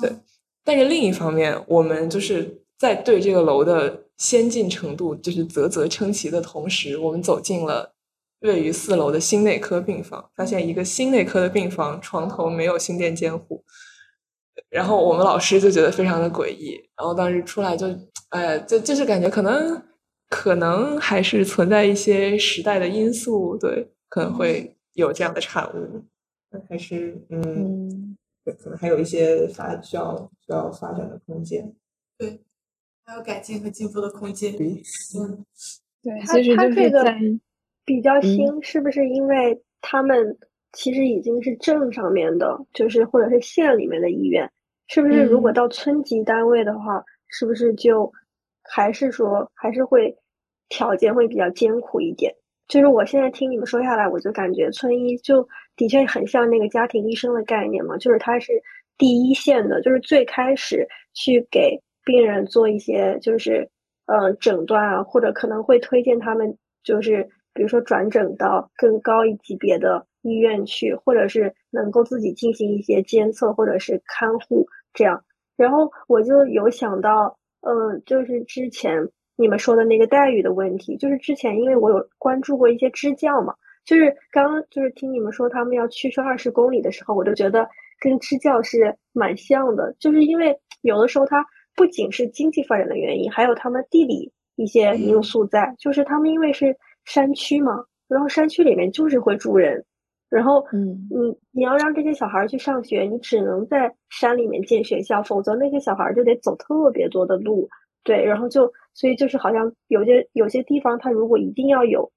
对，但是另一方面，我们就是在对这个楼的先进程度就是啧啧称奇的同时，我们走进了位于四楼的心内科病房，发现一个心内科的病房床头没有心电监护。然后我们老师就觉得非常的诡异，然后当时出来就，哎，就就是感觉可能可能还是存在一些时代的因素，对，可能会有这样的产物，还是嗯，对，可能还有一些发需要需要发展的空间，对，还有改进和进步的空间，对，嗯，对，其实他这个在比较新，是不是因为他们其实已经是镇上面的，就是或者是县里面的医院？是不是如果到村级单位的话，是不是就还是说还是会条件会比较艰苦一点？就是我现在听你们说下来，我就感觉村医就的确很像那个家庭医生的概念嘛，就是他是第一线的，就是最开始去给病人做一些就是呃诊断啊，或者可能会推荐他们就是比如说转诊到更高一级别的医院去，或者是能够自己进行一些监测或者是看护这样。然后我就有想到，嗯，就是之前你们说的那个待遇的问题，就是之前因为我有关注过一些支教嘛，就是刚刚就是听你们说他们要驱车二十公里的时候，我就觉得跟支教是蛮像的，就是因为有的时候它不仅是经济发展的原因，还有他们地理一些因素在，就是他们因为是山区嘛，然后山区里面就是会住人。然后，嗯，你你要让这些小孩去上学，你只能在山里面建学校，否则那些小孩就得走特别多的路，对，然后就所以就是好像有些有些地方，他如果一定要有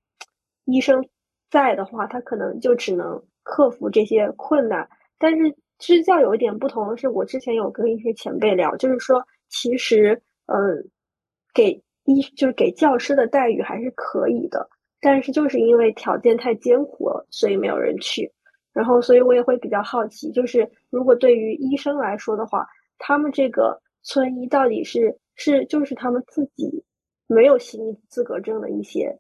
医生在的话，他可能就只能克服这些困难。但是支教有一点不同的是，我之前有跟一些前辈聊，就是说其实，嗯，给医就是给教师的待遇还是可以的。但是就是因为条件太艰苦了，所以没有人去。然后，所以我也会比较好奇，就是如果对于医生来说的话，他们这个村医到底是是就是他们自己没有行医资格证的一些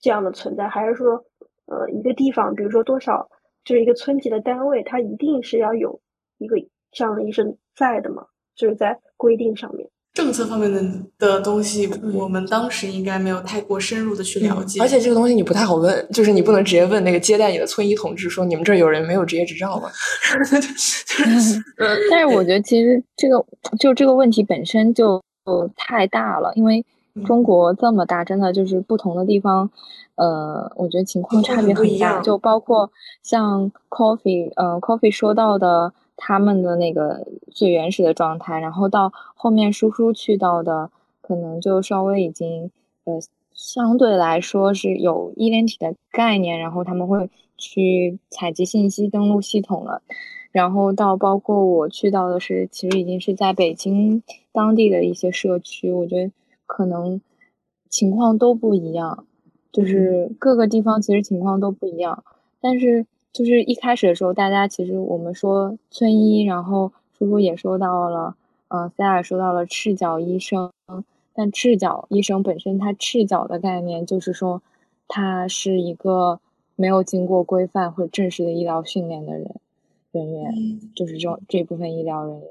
这样的存在，还是说，呃，一个地方，比如说多少就是一个村级的单位，他一定是要有一个这样的医生在的吗？就是在规定上面。政策方面的的东西，我们当时应该没有太过深入的去了解。而且这个东西你不太好问，就是你不能直接问那个接待你的村医同志说：“你们这儿有人没有职业执照吗？” 但是我觉得其实这个就这个问题本身就太大了，因为中国这么大，真的就是不同的地方，呃，我觉得情况差别很大。就包括像 Coffee，呃，Coffee 说到的。他们的那个最原始的状态，然后到后面叔叔去到的，可能就稍微已经呃相对来说是有医联体的概念，然后他们会去采集信息、登录系统了，然后到包括我去到的是，其实已经是在北京当地的一些社区，我觉得可能情况都不一样，就是各个地方其实情况都不一样，但是。就是一开始的时候，大家其实我们说村医，然后叔叔也说到了，嗯，塞尔说到了赤脚医生，但赤脚医生本身，他赤脚的概念就是说，他是一个没有经过规范或者正式的医疗训练的人人员，就是这这部分医疗人员，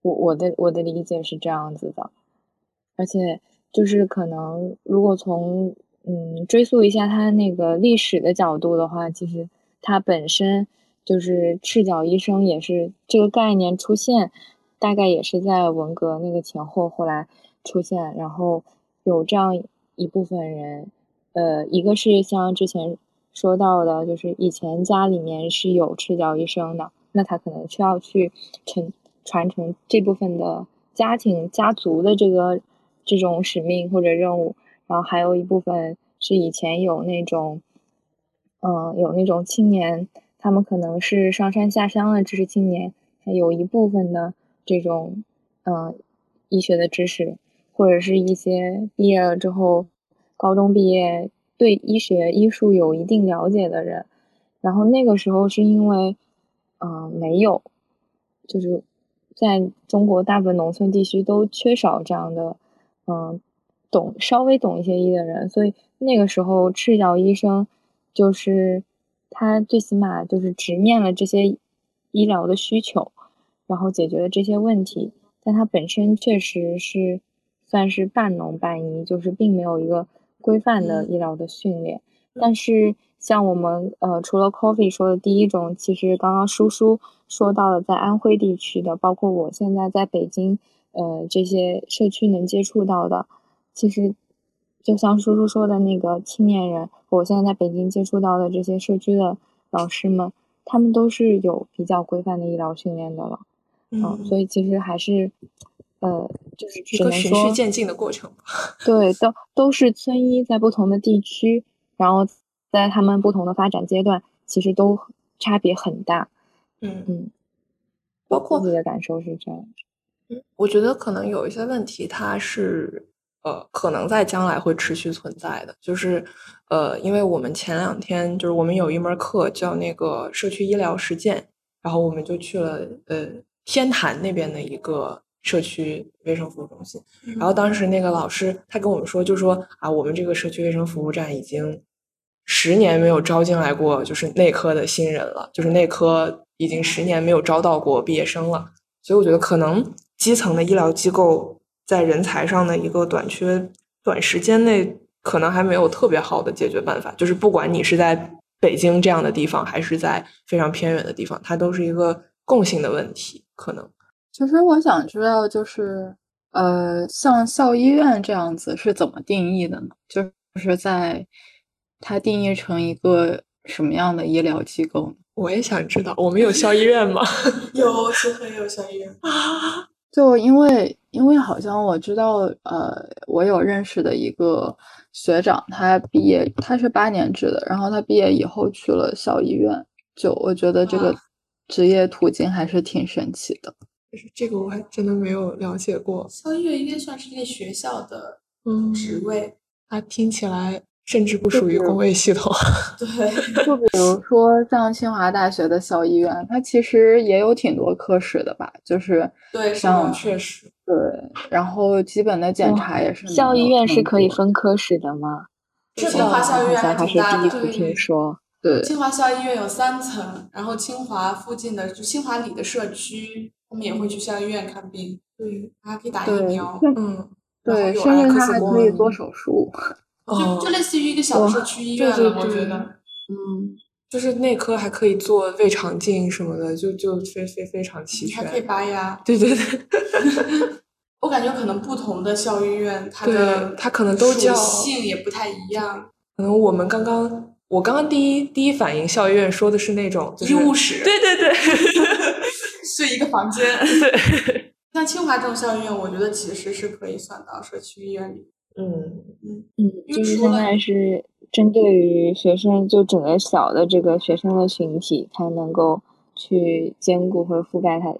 我我的我的理解是这样子的，而且就是可能如果从嗯追溯一下他那个历史的角度的话，其实。它本身就是赤脚医生，也是这个概念出现，大概也是在文革那个前后后来出现，然后有这样一部分人，呃，一个是像之前说到的，就是以前家里面是有赤脚医生的，那他可能需要去承传承这部分的家庭家族的这个这种使命或者任务，然后还有一部分是以前有那种。嗯，有那种青年，他们可能是上山下乡的知识青年，还有一部分的这种，嗯，医学的知识，或者是一些毕业了之后，高中毕业对医学医术有一定了解的人，然后那个时候是因为，嗯，没有，就是在中国大部分农村地区都缺少这样的，嗯，懂稍微懂一些医的人，所以那个时候赤脚医生。就是他最起码就是直面了这些医疗的需求，然后解决了这些问题。但他本身确实是算是半农半医，就是并没有一个规范的医疗的训练。但是像我们呃，除了 Coffee 说的第一种，其实刚刚叔叔说到了在安徽地区的，包括我现在在北京呃这些社区能接触到的，其实。就像叔叔说的那个青年人，我现在在北京接触到的这些社区的老师们，他们都是有比较规范的医疗训练的了，嗯，所以其实还是，呃，就是一个循序渐进的过程。对，都都是村医在不同的地区，然后在他们不同的发展阶段，其实都差别很大。嗯嗯，包括自己的感受是这样。嗯，我觉得可能有一些问题，它是。呃，可能在将来会持续存在的，就是，呃，因为我们前两天就是我们有一门课叫那个社区医疗实践，然后我们就去了呃天坛那边的一个社区卫生服务中心。然后当时那个老师他跟我们说，就说啊，我们这个社区卫生服务站已经十年没有招进来过就是内科的新人了，就是内科已经十年没有招到过毕业生了。所以我觉得可能基层的医疗机构在人才上的一个短缺，短时间内可能还没有特别好的解决办法。就是不管你是在北京这样的地方，还是在非常偏远的地方，它都是一个共性的问题。可能，其实我想知道，就是呃，像校医院这样子是怎么定义的呢？就是在它定义成一个什么样的医疗机构呢？我也想知道，我们有校医院吗？有，协和也有校医院啊。就因为，因为好像我知道，呃，我有认识的一个学长，他毕业他是八年制的，然后他毕业以后去了校医院。就我觉得这个职业途径还是挺神奇的。就是这个我还真的没有了解过。校医院应该算是一个学校的职位，它听起来。甚至不属于公卫系统。对，就比如说像清华大学的校医院，它其实也有挺多科室的吧？就是对，像确实对，然后基本的检查也是。校医院是可以分科室的吗？清华校医院还是第一次听说。对，清华校医院有三层，然后清华附近的就清华里的社区，他们也会去校医院看病，对，还可以打疫苗，嗯，对，甚至他还可以做手术。就就类似于一个小社区医院了，我觉得，嗯，就是内科还可以做胃肠镜什么的，就就非非非常齐全，还可以拔牙。对对对，我感觉可能不同的校医院，它的它可能都叫性也不太一样。可能我们刚刚，我刚刚第一第一反应，校医院说的是那种医务室，对对对，睡一个房间。对，像清华这种校医院，我觉得其实是可以算到社区医院里。嗯嗯嗯，就是现在是针对于学生，就整个小的这个学生的群体，才能够去兼顾或者覆盖他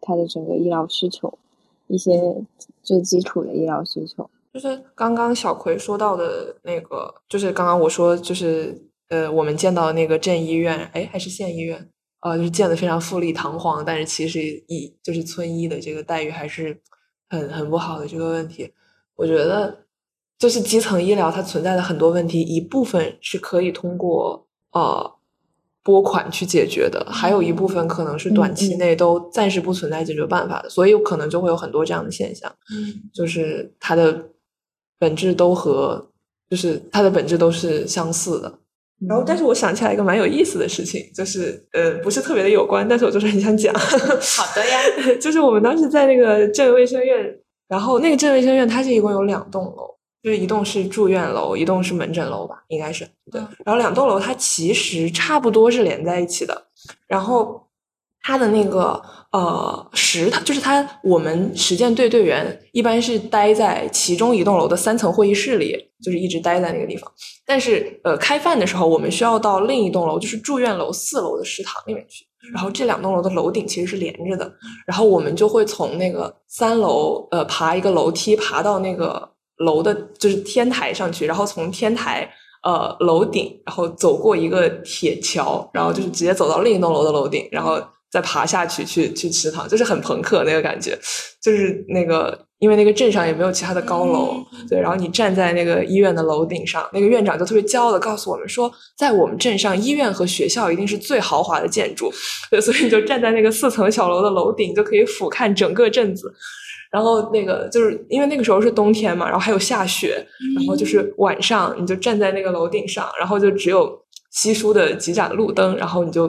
他的整个医疗需求，一些最基础的医疗需求。就是刚刚小葵说到的那个，就是刚刚我说，就是呃，我们见到的那个镇医院，哎，还是县医院，呃，就是建的非常富丽堂皇，但是其实医就是村医的这个待遇还是很很不好的这个问题，我觉得。就是基层医疗它存在的很多问题，一部分是可以通过呃拨款去解决的，还有一部分可能是短期内都暂时不存在解决办法的，所以可能就会有很多这样的现象。嗯，就是它的本质都和就是它的本质都是相似的。然后，但是我想起来一个蛮有意思的事情，就是呃不是特别的有关，但是我就是很想讲。好的呀，就是我们当时在那个镇卫生院，然后那个镇卫生院它是一共有两栋楼。就是一栋是住院楼，一栋是门诊楼吧，应该是对。然后两栋楼它其实差不多是连在一起的。然后它的那个呃食堂，就是它我们实践队队员一般是待在其中一栋楼的三层会议室里，就是一直待在那个地方。但是呃开饭的时候，我们需要到另一栋楼，就是住院楼四楼的食堂里面去。然后这两栋楼的楼顶其实是连着的，然后我们就会从那个三楼呃爬一个楼梯爬到那个。楼的就是天台上去，然后从天台呃楼顶，然后走过一个铁桥，然后就是直接走到另一栋楼的楼顶，然后再爬下去去去食堂，就是很朋克那个感觉，就是那个因为那个镇上也没有其他的高楼，对，然后你站在那个医院的楼顶上，那个院长就特别骄傲的告诉我们说，在我们镇上，医院和学校一定是最豪华的建筑，对，所以你就站在那个四层小楼的楼顶，就可以俯瞰整个镇子。然后那个就是因为那个时候是冬天嘛，然后还有下雪，然后就是晚上你就站在那个楼顶上，然后就只有稀疏的几盏路灯，然后你就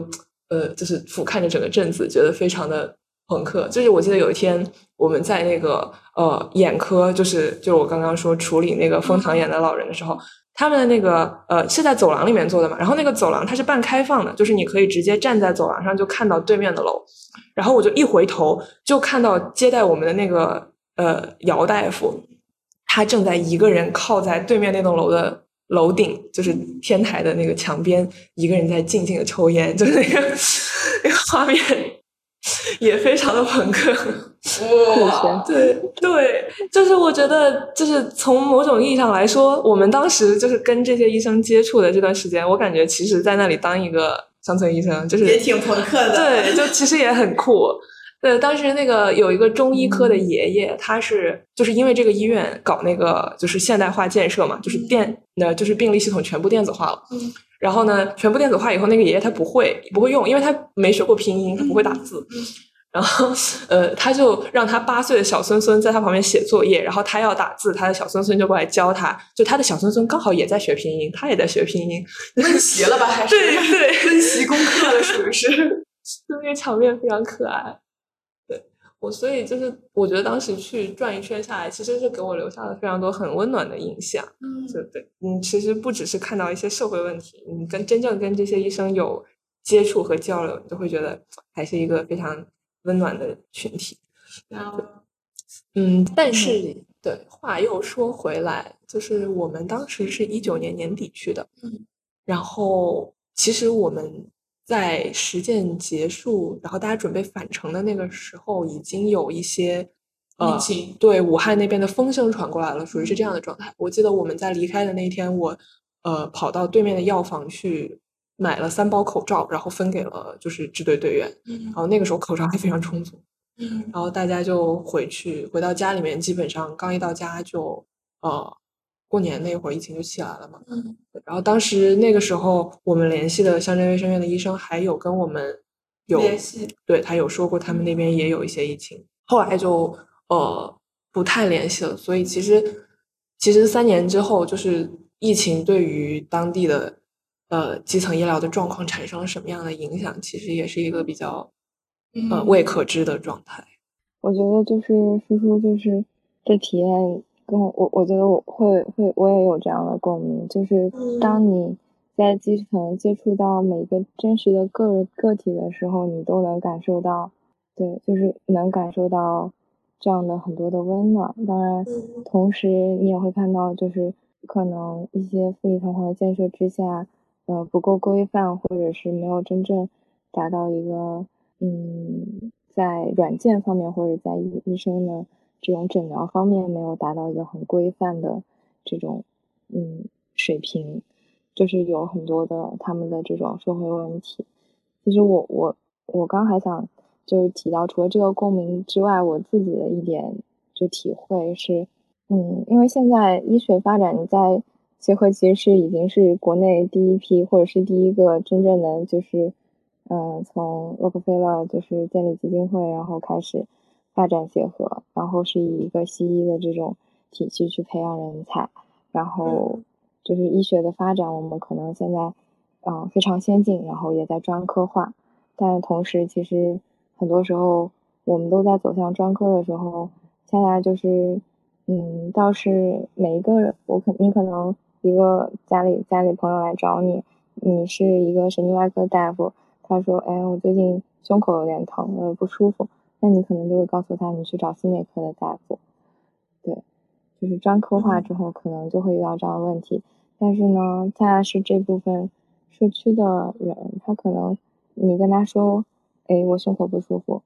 呃就是俯瞰着整个镇子，觉得非常的朋克。就是我记得有一天我们在那个呃眼科，就是就是我刚刚说处理那个风糖眼的老人的时候。他们的那个呃是在走廊里面做的嘛，然后那个走廊它是半开放的，就是你可以直接站在走廊上就看到对面的楼，然后我就一回头就看到接待我们的那个呃姚大夫，他正在一个人靠在对面那栋楼的楼顶，就是天台的那个墙边，一个人在静静的抽烟，就是那个 那个画面。也非常的朋克，哇，对对，就是我觉得，就是从某种意义上来说，我们当时就是跟这些医生接触的这段时间，我感觉其实在那里当一个乡村医生，就是也挺朋克的，对，就其实也很酷。对，当时那个有一个中医科的爷爷，他是就是因为这个医院搞那个就是现代化建设嘛，就是电那就是病历系统全部电子化了。嗯然后呢，全部电子化以后，那个爷爷他不会不会用，因为他没学过拼音，他不会打字。嗯然后，呃，他就让他八岁的小孙孙在他旁边写作业，然后他要打字，他的小孙孙就过来教他，就他的小孙孙刚好也在学拼音，他也在学拼音，温习了吧？还是对对温习功课了，属于是。就那个场面非常可爱。对我，所以就是我觉得当时去转一圈下来，其实是给我留下了非常多很温暖的印象。嗯对对，嗯，其实不只是看到一些社会问题，你跟真正跟这些医生有接触和交流，你就会觉得还是一个非常温暖的群体。然后嗯，但是对，话又说回来，就是我们当时是一九年年底去的，嗯，然后其实我们在实践结束，然后大家准备返程的那个时候，已经有一些呃疫情，对武汉那边的风声传过来了，属于是这样的状态。我记得我们在离开的那一天，我呃跑到对面的药房去买了三包口罩，然后分给了就是支队队员，嗯然后那个时候口罩还非常充足。嗯然后大家就回去，回到家里面，基本上刚一到家就呃，过年那会儿疫情就起来了嘛。嗯然后当时那个时候，我们联系的乡镇卫生院的医生还有跟我们有联系，对他有说过，他们那边也有一些疫情，后来就呃不太联系了。所以其实其实三年之后，就是疫情对于当地的呃基层医疗的状况产生了什么样的影响，其实也是一个比较呃嗯未可知的状态。我觉得就是叔叔就是这体验跟我我我觉得我会会我也有这样的共鸣，就是当你在基层接触到每个真实的个人个体的时候，你都能感受到，对，就是能感受到这样的很多的温暖。当然，嗯。同时你也会看到，就是可能一些富丽堂皇的建设之下，呃，不够规范，或者是没有真正达到一个，嗯，在软件方面或者在医医生的这种诊疗方面没有达到一个很规范的这种，嗯，水平，就是有很多的他们的这种社会问题。其实我我我刚还想就是提到，除了这个共鸣之外，我自己的一点就体会是，嗯，因为现在医学发展，在协和其实是已经是国内第一批或者是第一个真正的就是，嗯，从洛克菲勒就是建立基金会，然后开始发展结合，然后是以一个西医的这种体系去培养人才，然后就是医学的发展，我们可能现在嗯非常先进，然后也在专科化，但是同时其实很多时候我们都在走向专科的时候，恰恰就是嗯，倒是每一个人，我可你可能一个家里家里朋友来找你，你是一个神经外科大夫，他说，哎，我最近胸口有点疼，呃，不舒服，那你可能就会告诉他，你去找心内科的大夫。对，就是专科化之后，可能就会遇到这样的问题。但是呢，恰恰是这部分社区的人，他可能你跟他说，哎，我胸口不舒服，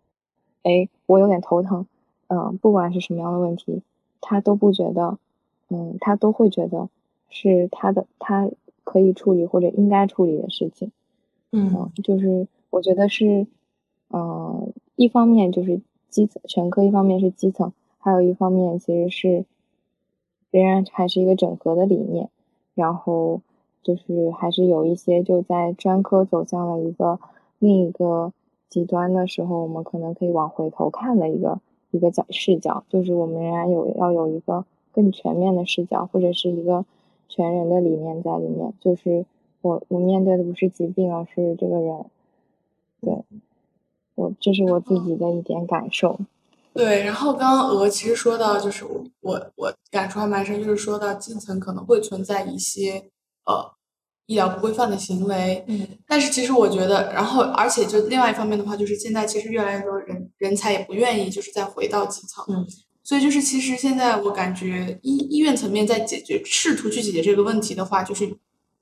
哎，我有点头疼，嗯、不管是什么样的问题，他都不觉得，嗯，他都会觉得是他的他可以处理或者应该处理的事情。嗯嗯，就是我觉得是，嗯，一方面就是基层全科，一方面是基层，还有一方面其实是仍然还是一个整合的理念，然后就是还是有一些就在专科走向了一个另一个极端的时候，我们可能可以往回头看的一个一个角视角，就是我们仍然有要有一个更全面的视角，或者是一个全人的理念在里面，就是我我面对的不是疾病，而是这个人。对，我这是我自己的一点感受。对，然后刚刚鹅其实说到，就是我我我感触还蛮深，就是说到基层可能会存在一些呃医疗不规范的行为，嗯，但是其实我觉得，然后而且就另外一方面的话，就是现在其实越来越多人人才也不愿意就是再回到基层，嗯，所以就是其实现在我感觉医医院层面在解决试图去解决这个问题的话，就是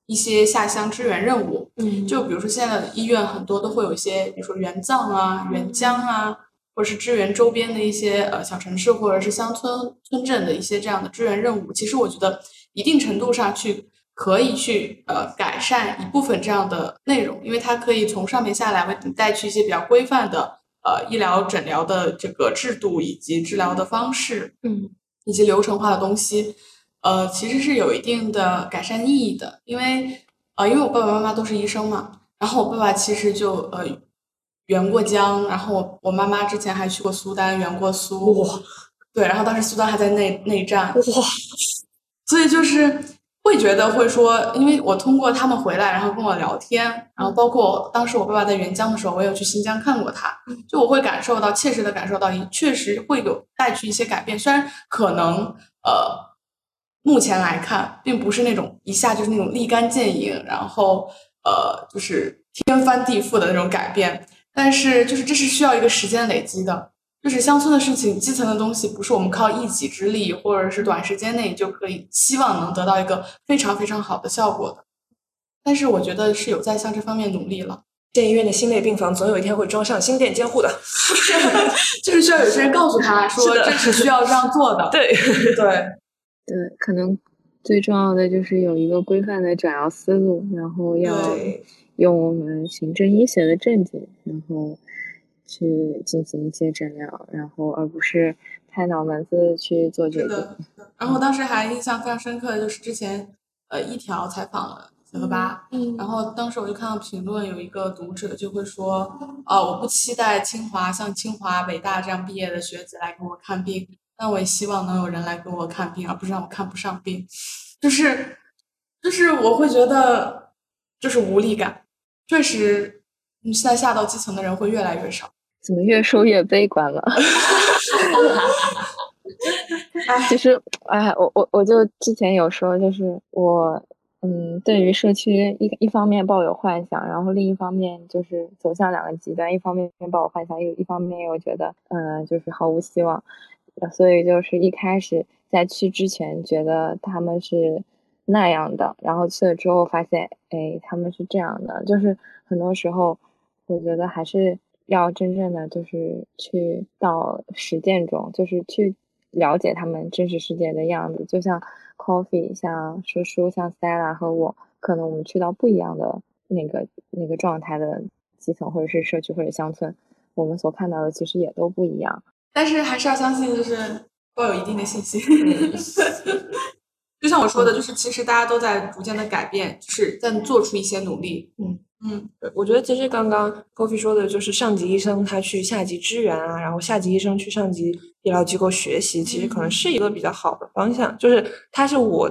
一些下乡支援任务，嗯就比如说现在的医院很多都会有一些，比如说援藏啊、援疆啊，或者是支援周边的一些呃小城市或者是乡村村镇的一些这样的支援任务。其实我觉得一定程度上去可以去呃改善一部分这样的内容，因为它可以从上面下来为你带去一些比较规范的呃医疗诊疗的这个制度以及治疗的方式，嗯，以及流程化的东西，呃，其实是有一定的改善意义的。因为呃，因为我爸爸妈妈都是医生嘛，然后我爸爸其实就呃援过疆，然后我我妈妈之前还去过苏丹援过苏，哇。对，然后当时苏丹还在内内战，哇，所以就是会觉得会说，因为我通过他们回来，然后跟我聊天，然后包括当时我爸爸在援疆的时候，我也有去新疆看过他，就我会感受到切实的感受到，也确实会有带去一些改变，虽然可能呃目前来看，并不是那种一下就是那种立竿见影，然后呃就是天翻地覆的那种改变，但是就是这是需要一个时间累积的。就是乡村的事情，基层的东西不是我们靠一己之力或者是短时间内就可以希望能得到一个非常非常好的效果的。但是我觉得是有在向这方面努力了，县医院的心内病房总有一天会装上心电监护的。就是需要有些人告诉他说这是需要这样做的。对，对，对，可能最重要的就是有一个规范的诊疗思路，然后要，用我们行政医学的证据，然后去进行一些诊疗，然后而不是拍脑门子去做决定。然后当时还印象非常深刻的就是之前呃一条采访了结合吧，嗯然后当时我就看到评论，有一个读者就会说，呃，我不期待清华像清华、北大这样毕业的学子来给我看病，但我也希望能有人来给我看病，而不是让我看不上病。就是，就是我会觉得，就是无力感，确实，你现在下到基层的人会越来越少。怎么越说越悲观了？其实，哎，我我我就之前有说，就是我，嗯，对于社区一一方面抱有幻想，然后另一方面就是走向两个极端，一方面抱有幻想，又一方面又觉得，嗯、就是毫无希望，呃所以就是一开始在去之前觉得他们是那样的，然后去了之后发现，哎，他们是这样的，就是很多时候，我觉得还是要真正的就是去到实践中，就是去了解他们真实世界的样子。就像 Coffee、像叔叔、像 Stella 和我，可能我们去到不一样的那个那个状态的基层或者是社区或者乡村，我们所看到的其实也都不一样。但是还是要相信，就是抱有一定的信心。就像我说的，就是其实大家都在逐渐的改变，就是在做出一些努力。嗯嗯，我觉得其实刚刚 Coffee 说的就是上级医生他去下级支援啊，然后下级医生去上级医疗机构学习，其实可能是一个比较好的方向。就是它是我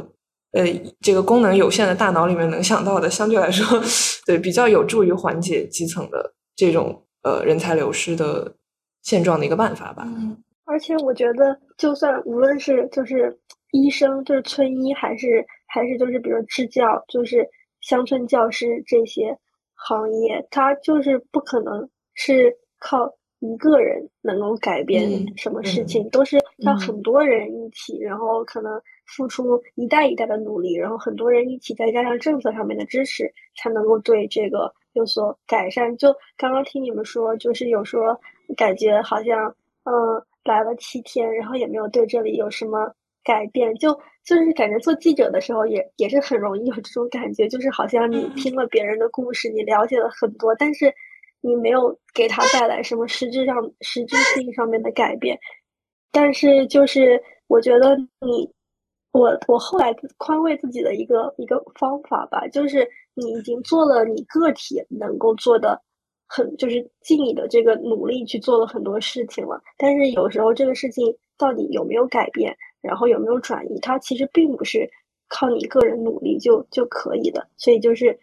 呃这个功能有限的大脑里面能想到的，相对来说 对比较有助于缓解基层的这种呃人才流失的现状的一个办法吧。嗯而且我觉得，就算无论是就是医生，就是村医，还是还是就是比如支教，就是乡村教师这些行业，它就是不可能是靠一个人能够改变嗯什么事嗯情，都是要嗯很多人一起，然后可能付出一代一代的努力，然后很多人一起，再加上政策上面的支持，才能够对这个有所改善。就刚刚听你们说，就是有说感觉好像，嗯，来了七天，然后也没有对这里有什么改变，就就是感觉做记者的时候也也是很容易有这种感觉，就是好像你听了别人的故事，你了解了很多，但是你没有给他带来什么实质上实质性上面的改变。但是就是我觉得你，我我后来宽慰自己的一个一个方法吧，就是你已经做了你个体能够做的很，就是尽你的这个努力去做了很多事情了。但是有时候这个事情到底有没有改变，然后有没有转移，它其实并不是靠你个人努力就就可以的。所以就是，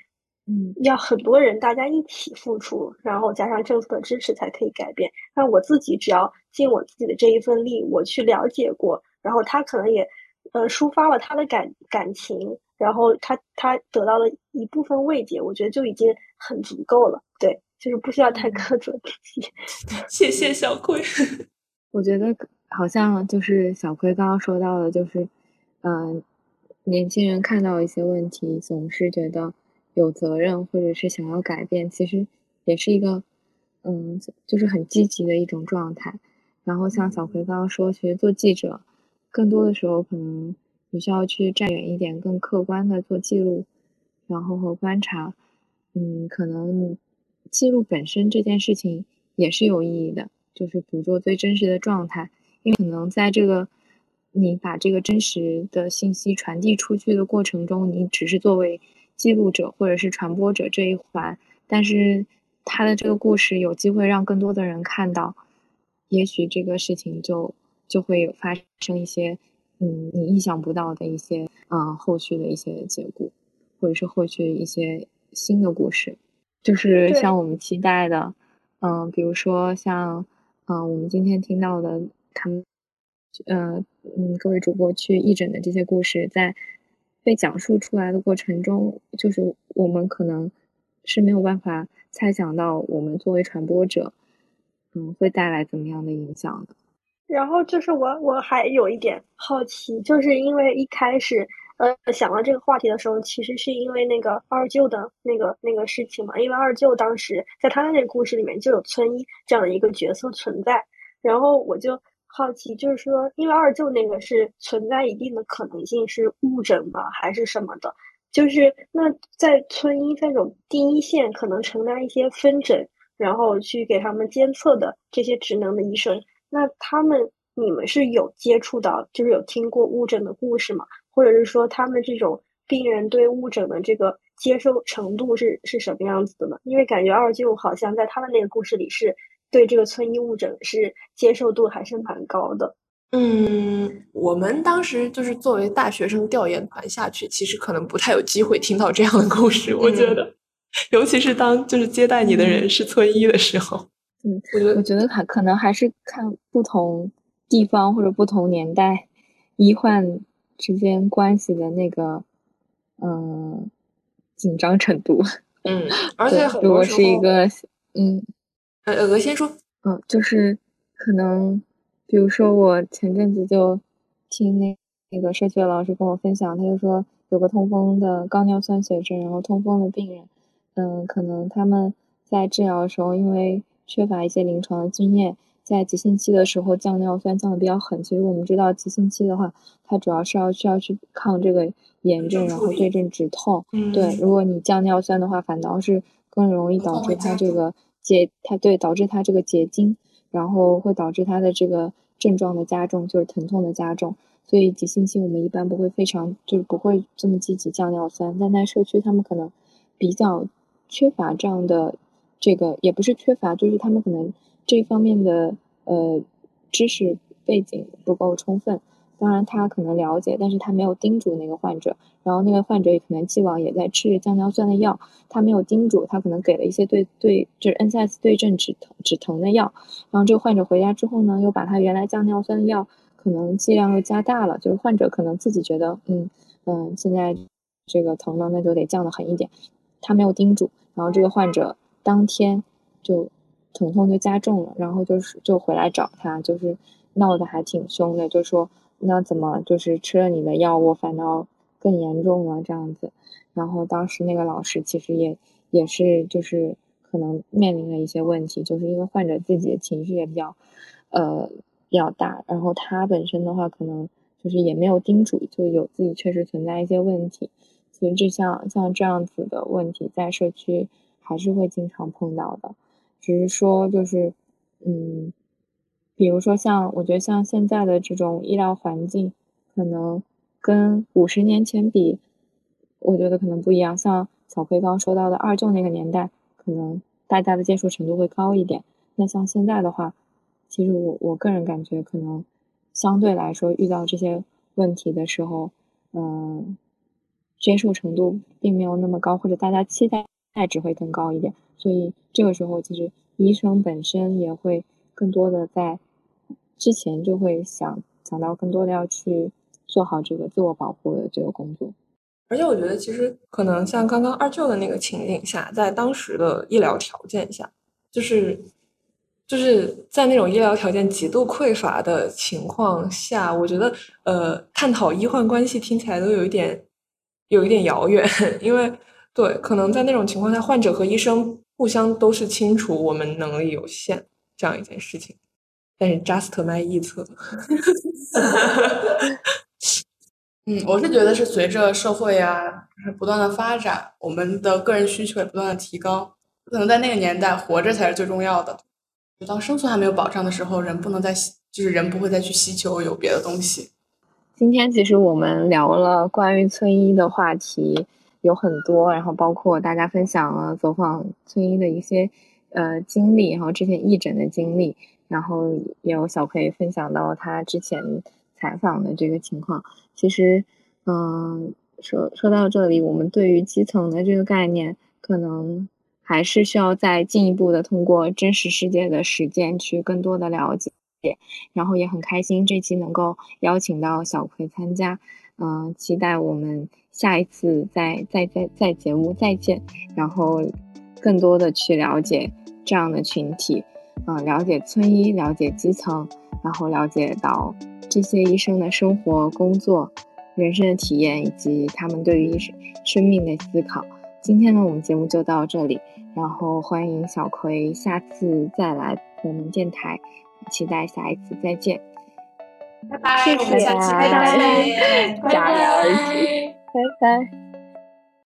嗯，要很多人大家一起付出，然后加上政策的支持才可以改变。那我自己只要尽我自己的这一份力，我去了解过，然后他可能也，呃，抒发了他的感感情，然后他他得到了一部分慰藉，我觉得就已经很足够了。对，就是不需要太苛责自己。谢谢小葵。我觉得好像就是小葵刚刚说到的，就是，嗯、年轻人看到一些问题，总是觉得有责任或者是想要改变，其实也是一个，嗯，就是很积极的一种状态。然后像小葵刚刚说，其实做记者，更多的时候可能你需要去站远一点，更客观的做记录，然后和观察。嗯，可能记录本身这件事情也是有意义的，就是捕捉最真实的状态。因为可能在这个你把这个真实的信息传递出去的过程中，你只是作为记录者或者是传播者这一环，但是他的这个故事有机会让更多的人看到，也许这个事情就就会有发生一些嗯你意想不到的一些嗯后续的一些结果，或者是后续一些新的故事，就是像我们期待的，嗯，比如说像嗯我们今天听到的他们。呃，嗯，各位主播去义诊的这些故事，在被讲述出来的过程中，就是我们可能是没有办法猜想到，我们作为传播者，嗯，会带来怎么样的影响的。然后就是我我还有一点好奇，就是因为一开始呃想到这个话题的时候，其实是因为那个二舅的那个那个事情嘛，因为二舅当时在他的那个故事里面就有村医这样的一个角色存在，然后我就好奇，就是说，因为二舅那个是存在一定的可能性是误诊吗，还是什么的？就是那在村医这种第一线可能承担一些分诊，然后去给他们监测的这些职能的医生，那他们你们是有接触到，就是有听过误诊的故事吗？或者是说他们这种病人对误诊的这个接受程度是是什么样子的呢？因为感觉二舅好像在他们那个故事里是对这个村医误诊是接受度还是蛮高的。嗯，我们当时就是作为大学生调研团下去，其实可能不太有机会听到这样的故事。我觉得，尤其是当就是接待你的人是村医的时候，嗯，我觉得我觉得还可能还是看不同地方或者不同年代医患之间关系的那个嗯紧张程度。嗯，而且很如果是一个嗯呃，鹅先说，嗯，就是可能，比如说我前阵子就听那那个社区的老师跟我分享，他就说有个痛风的高尿酸血症，然后痛风的病人，嗯，可能他们在治疗的时候，因为缺乏一些临床的经验，在急性期的时候降尿酸降的比较狠。其实我们知道，急性期的话，它主要是要需要去抗这个炎症，然后对症止痛。嗯，对，如果你降尿酸的话，反倒是更容易导致它这个结，它对导致它这个结晶，然后会导致它的这个症状的加重，就是疼痛的加重。所以急性期我们一般不会非常，就是不会这么积极降尿酸，但在社区他们可能比较缺乏这样的这个，也不是缺乏，就是他们可能这方面的呃知识背景不够充分。当然他可能了解，但是他没有叮嘱那个患者，然后那个患者也可能既往也在吃降尿酸的药，他没有叮嘱，他可能给了一些对对就是 NSS 对症止疼止疼的药，然后这个患者回家之后呢，又把他原来降尿酸的药可能剂量又加大了，就是患者可能自己觉得嗯嗯现在这个疼了，那就得降得狠一点，他没有叮嘱，然后这个患者当天就疼痛就加重了，然后就是就回来找他，就是闹得还挺凶的，就说那怎么就是吃了你的药，我反倒更严重了这样子。然后当时那个老师其实也也是就是可能面临了一些问题，就是因为患者自己的情绪也比较呃比较大，然后他本身的话可能就是也没有叮嘱，就有自己确实存在一些问题。其实这像像这样子的问题，在社区还是会经常碰到的，只是说就是嗯，比如说像我觉得像现在的这种医疗环境，可能跟五十年前比，我觉得可能不一样。像小葵刚说到的二舅那个年代，可能大家的接受程度会高一点。那像现在的话，其实我我个人感觉，可能相对来说遇到这些问题的时候，嗯、接受程度并没有那么高，或者大家期待价值会更高一点。所以这个时候，其实医生本身也会更多的在之前就会想想到更多的要去做好这个自我保护的这个工作。而且我觉得，其实可能像刚刚二舅的那个情景下，在当时的医疗条件下，就是就是在那种医疗条件极度匮乏的情况下，我觉得呃，探讨医患关系听起来都有一点有一点遥远，因为对，可能在那种情况下，患者和医生互相都是清楚我们能力有限这样一件事情，但是 just 卖臆测。嗯，我是觉得是随着社会啊是不断的发展，我们的个人需求也不断的提高，可能在那个年代活着才是最重要的。就当生存还没有保障的时候，人不能再就是人不会再去希求有别的东西。今天其实我们聊了关于村医的话题有很多，然后包括大家分享了走访村医的一些呃经历，然后之前义诊的经历，然后也有小葵分享到他之前采访的这个情况。其实，嗯，说说到这里，我们对于基层的这个概念，可能还是需要再进一步的通过真实世界的实践去更多的了解。然后也很开心这期能够邀请到小葵参加，嗯，期待我们下一次再再再再节目再见，然后更多的去了解这样的群体，嗯，了解村医，了解基层，然后了解到这些医生的生活、工作、人生的体验以及他们对于生生命的思考。今天呢，我们节目就到这里，然后欢迎小葵下次再来我们电台。期待下一次再见，拜拜，谢谢，拜拜，加油，拜拜。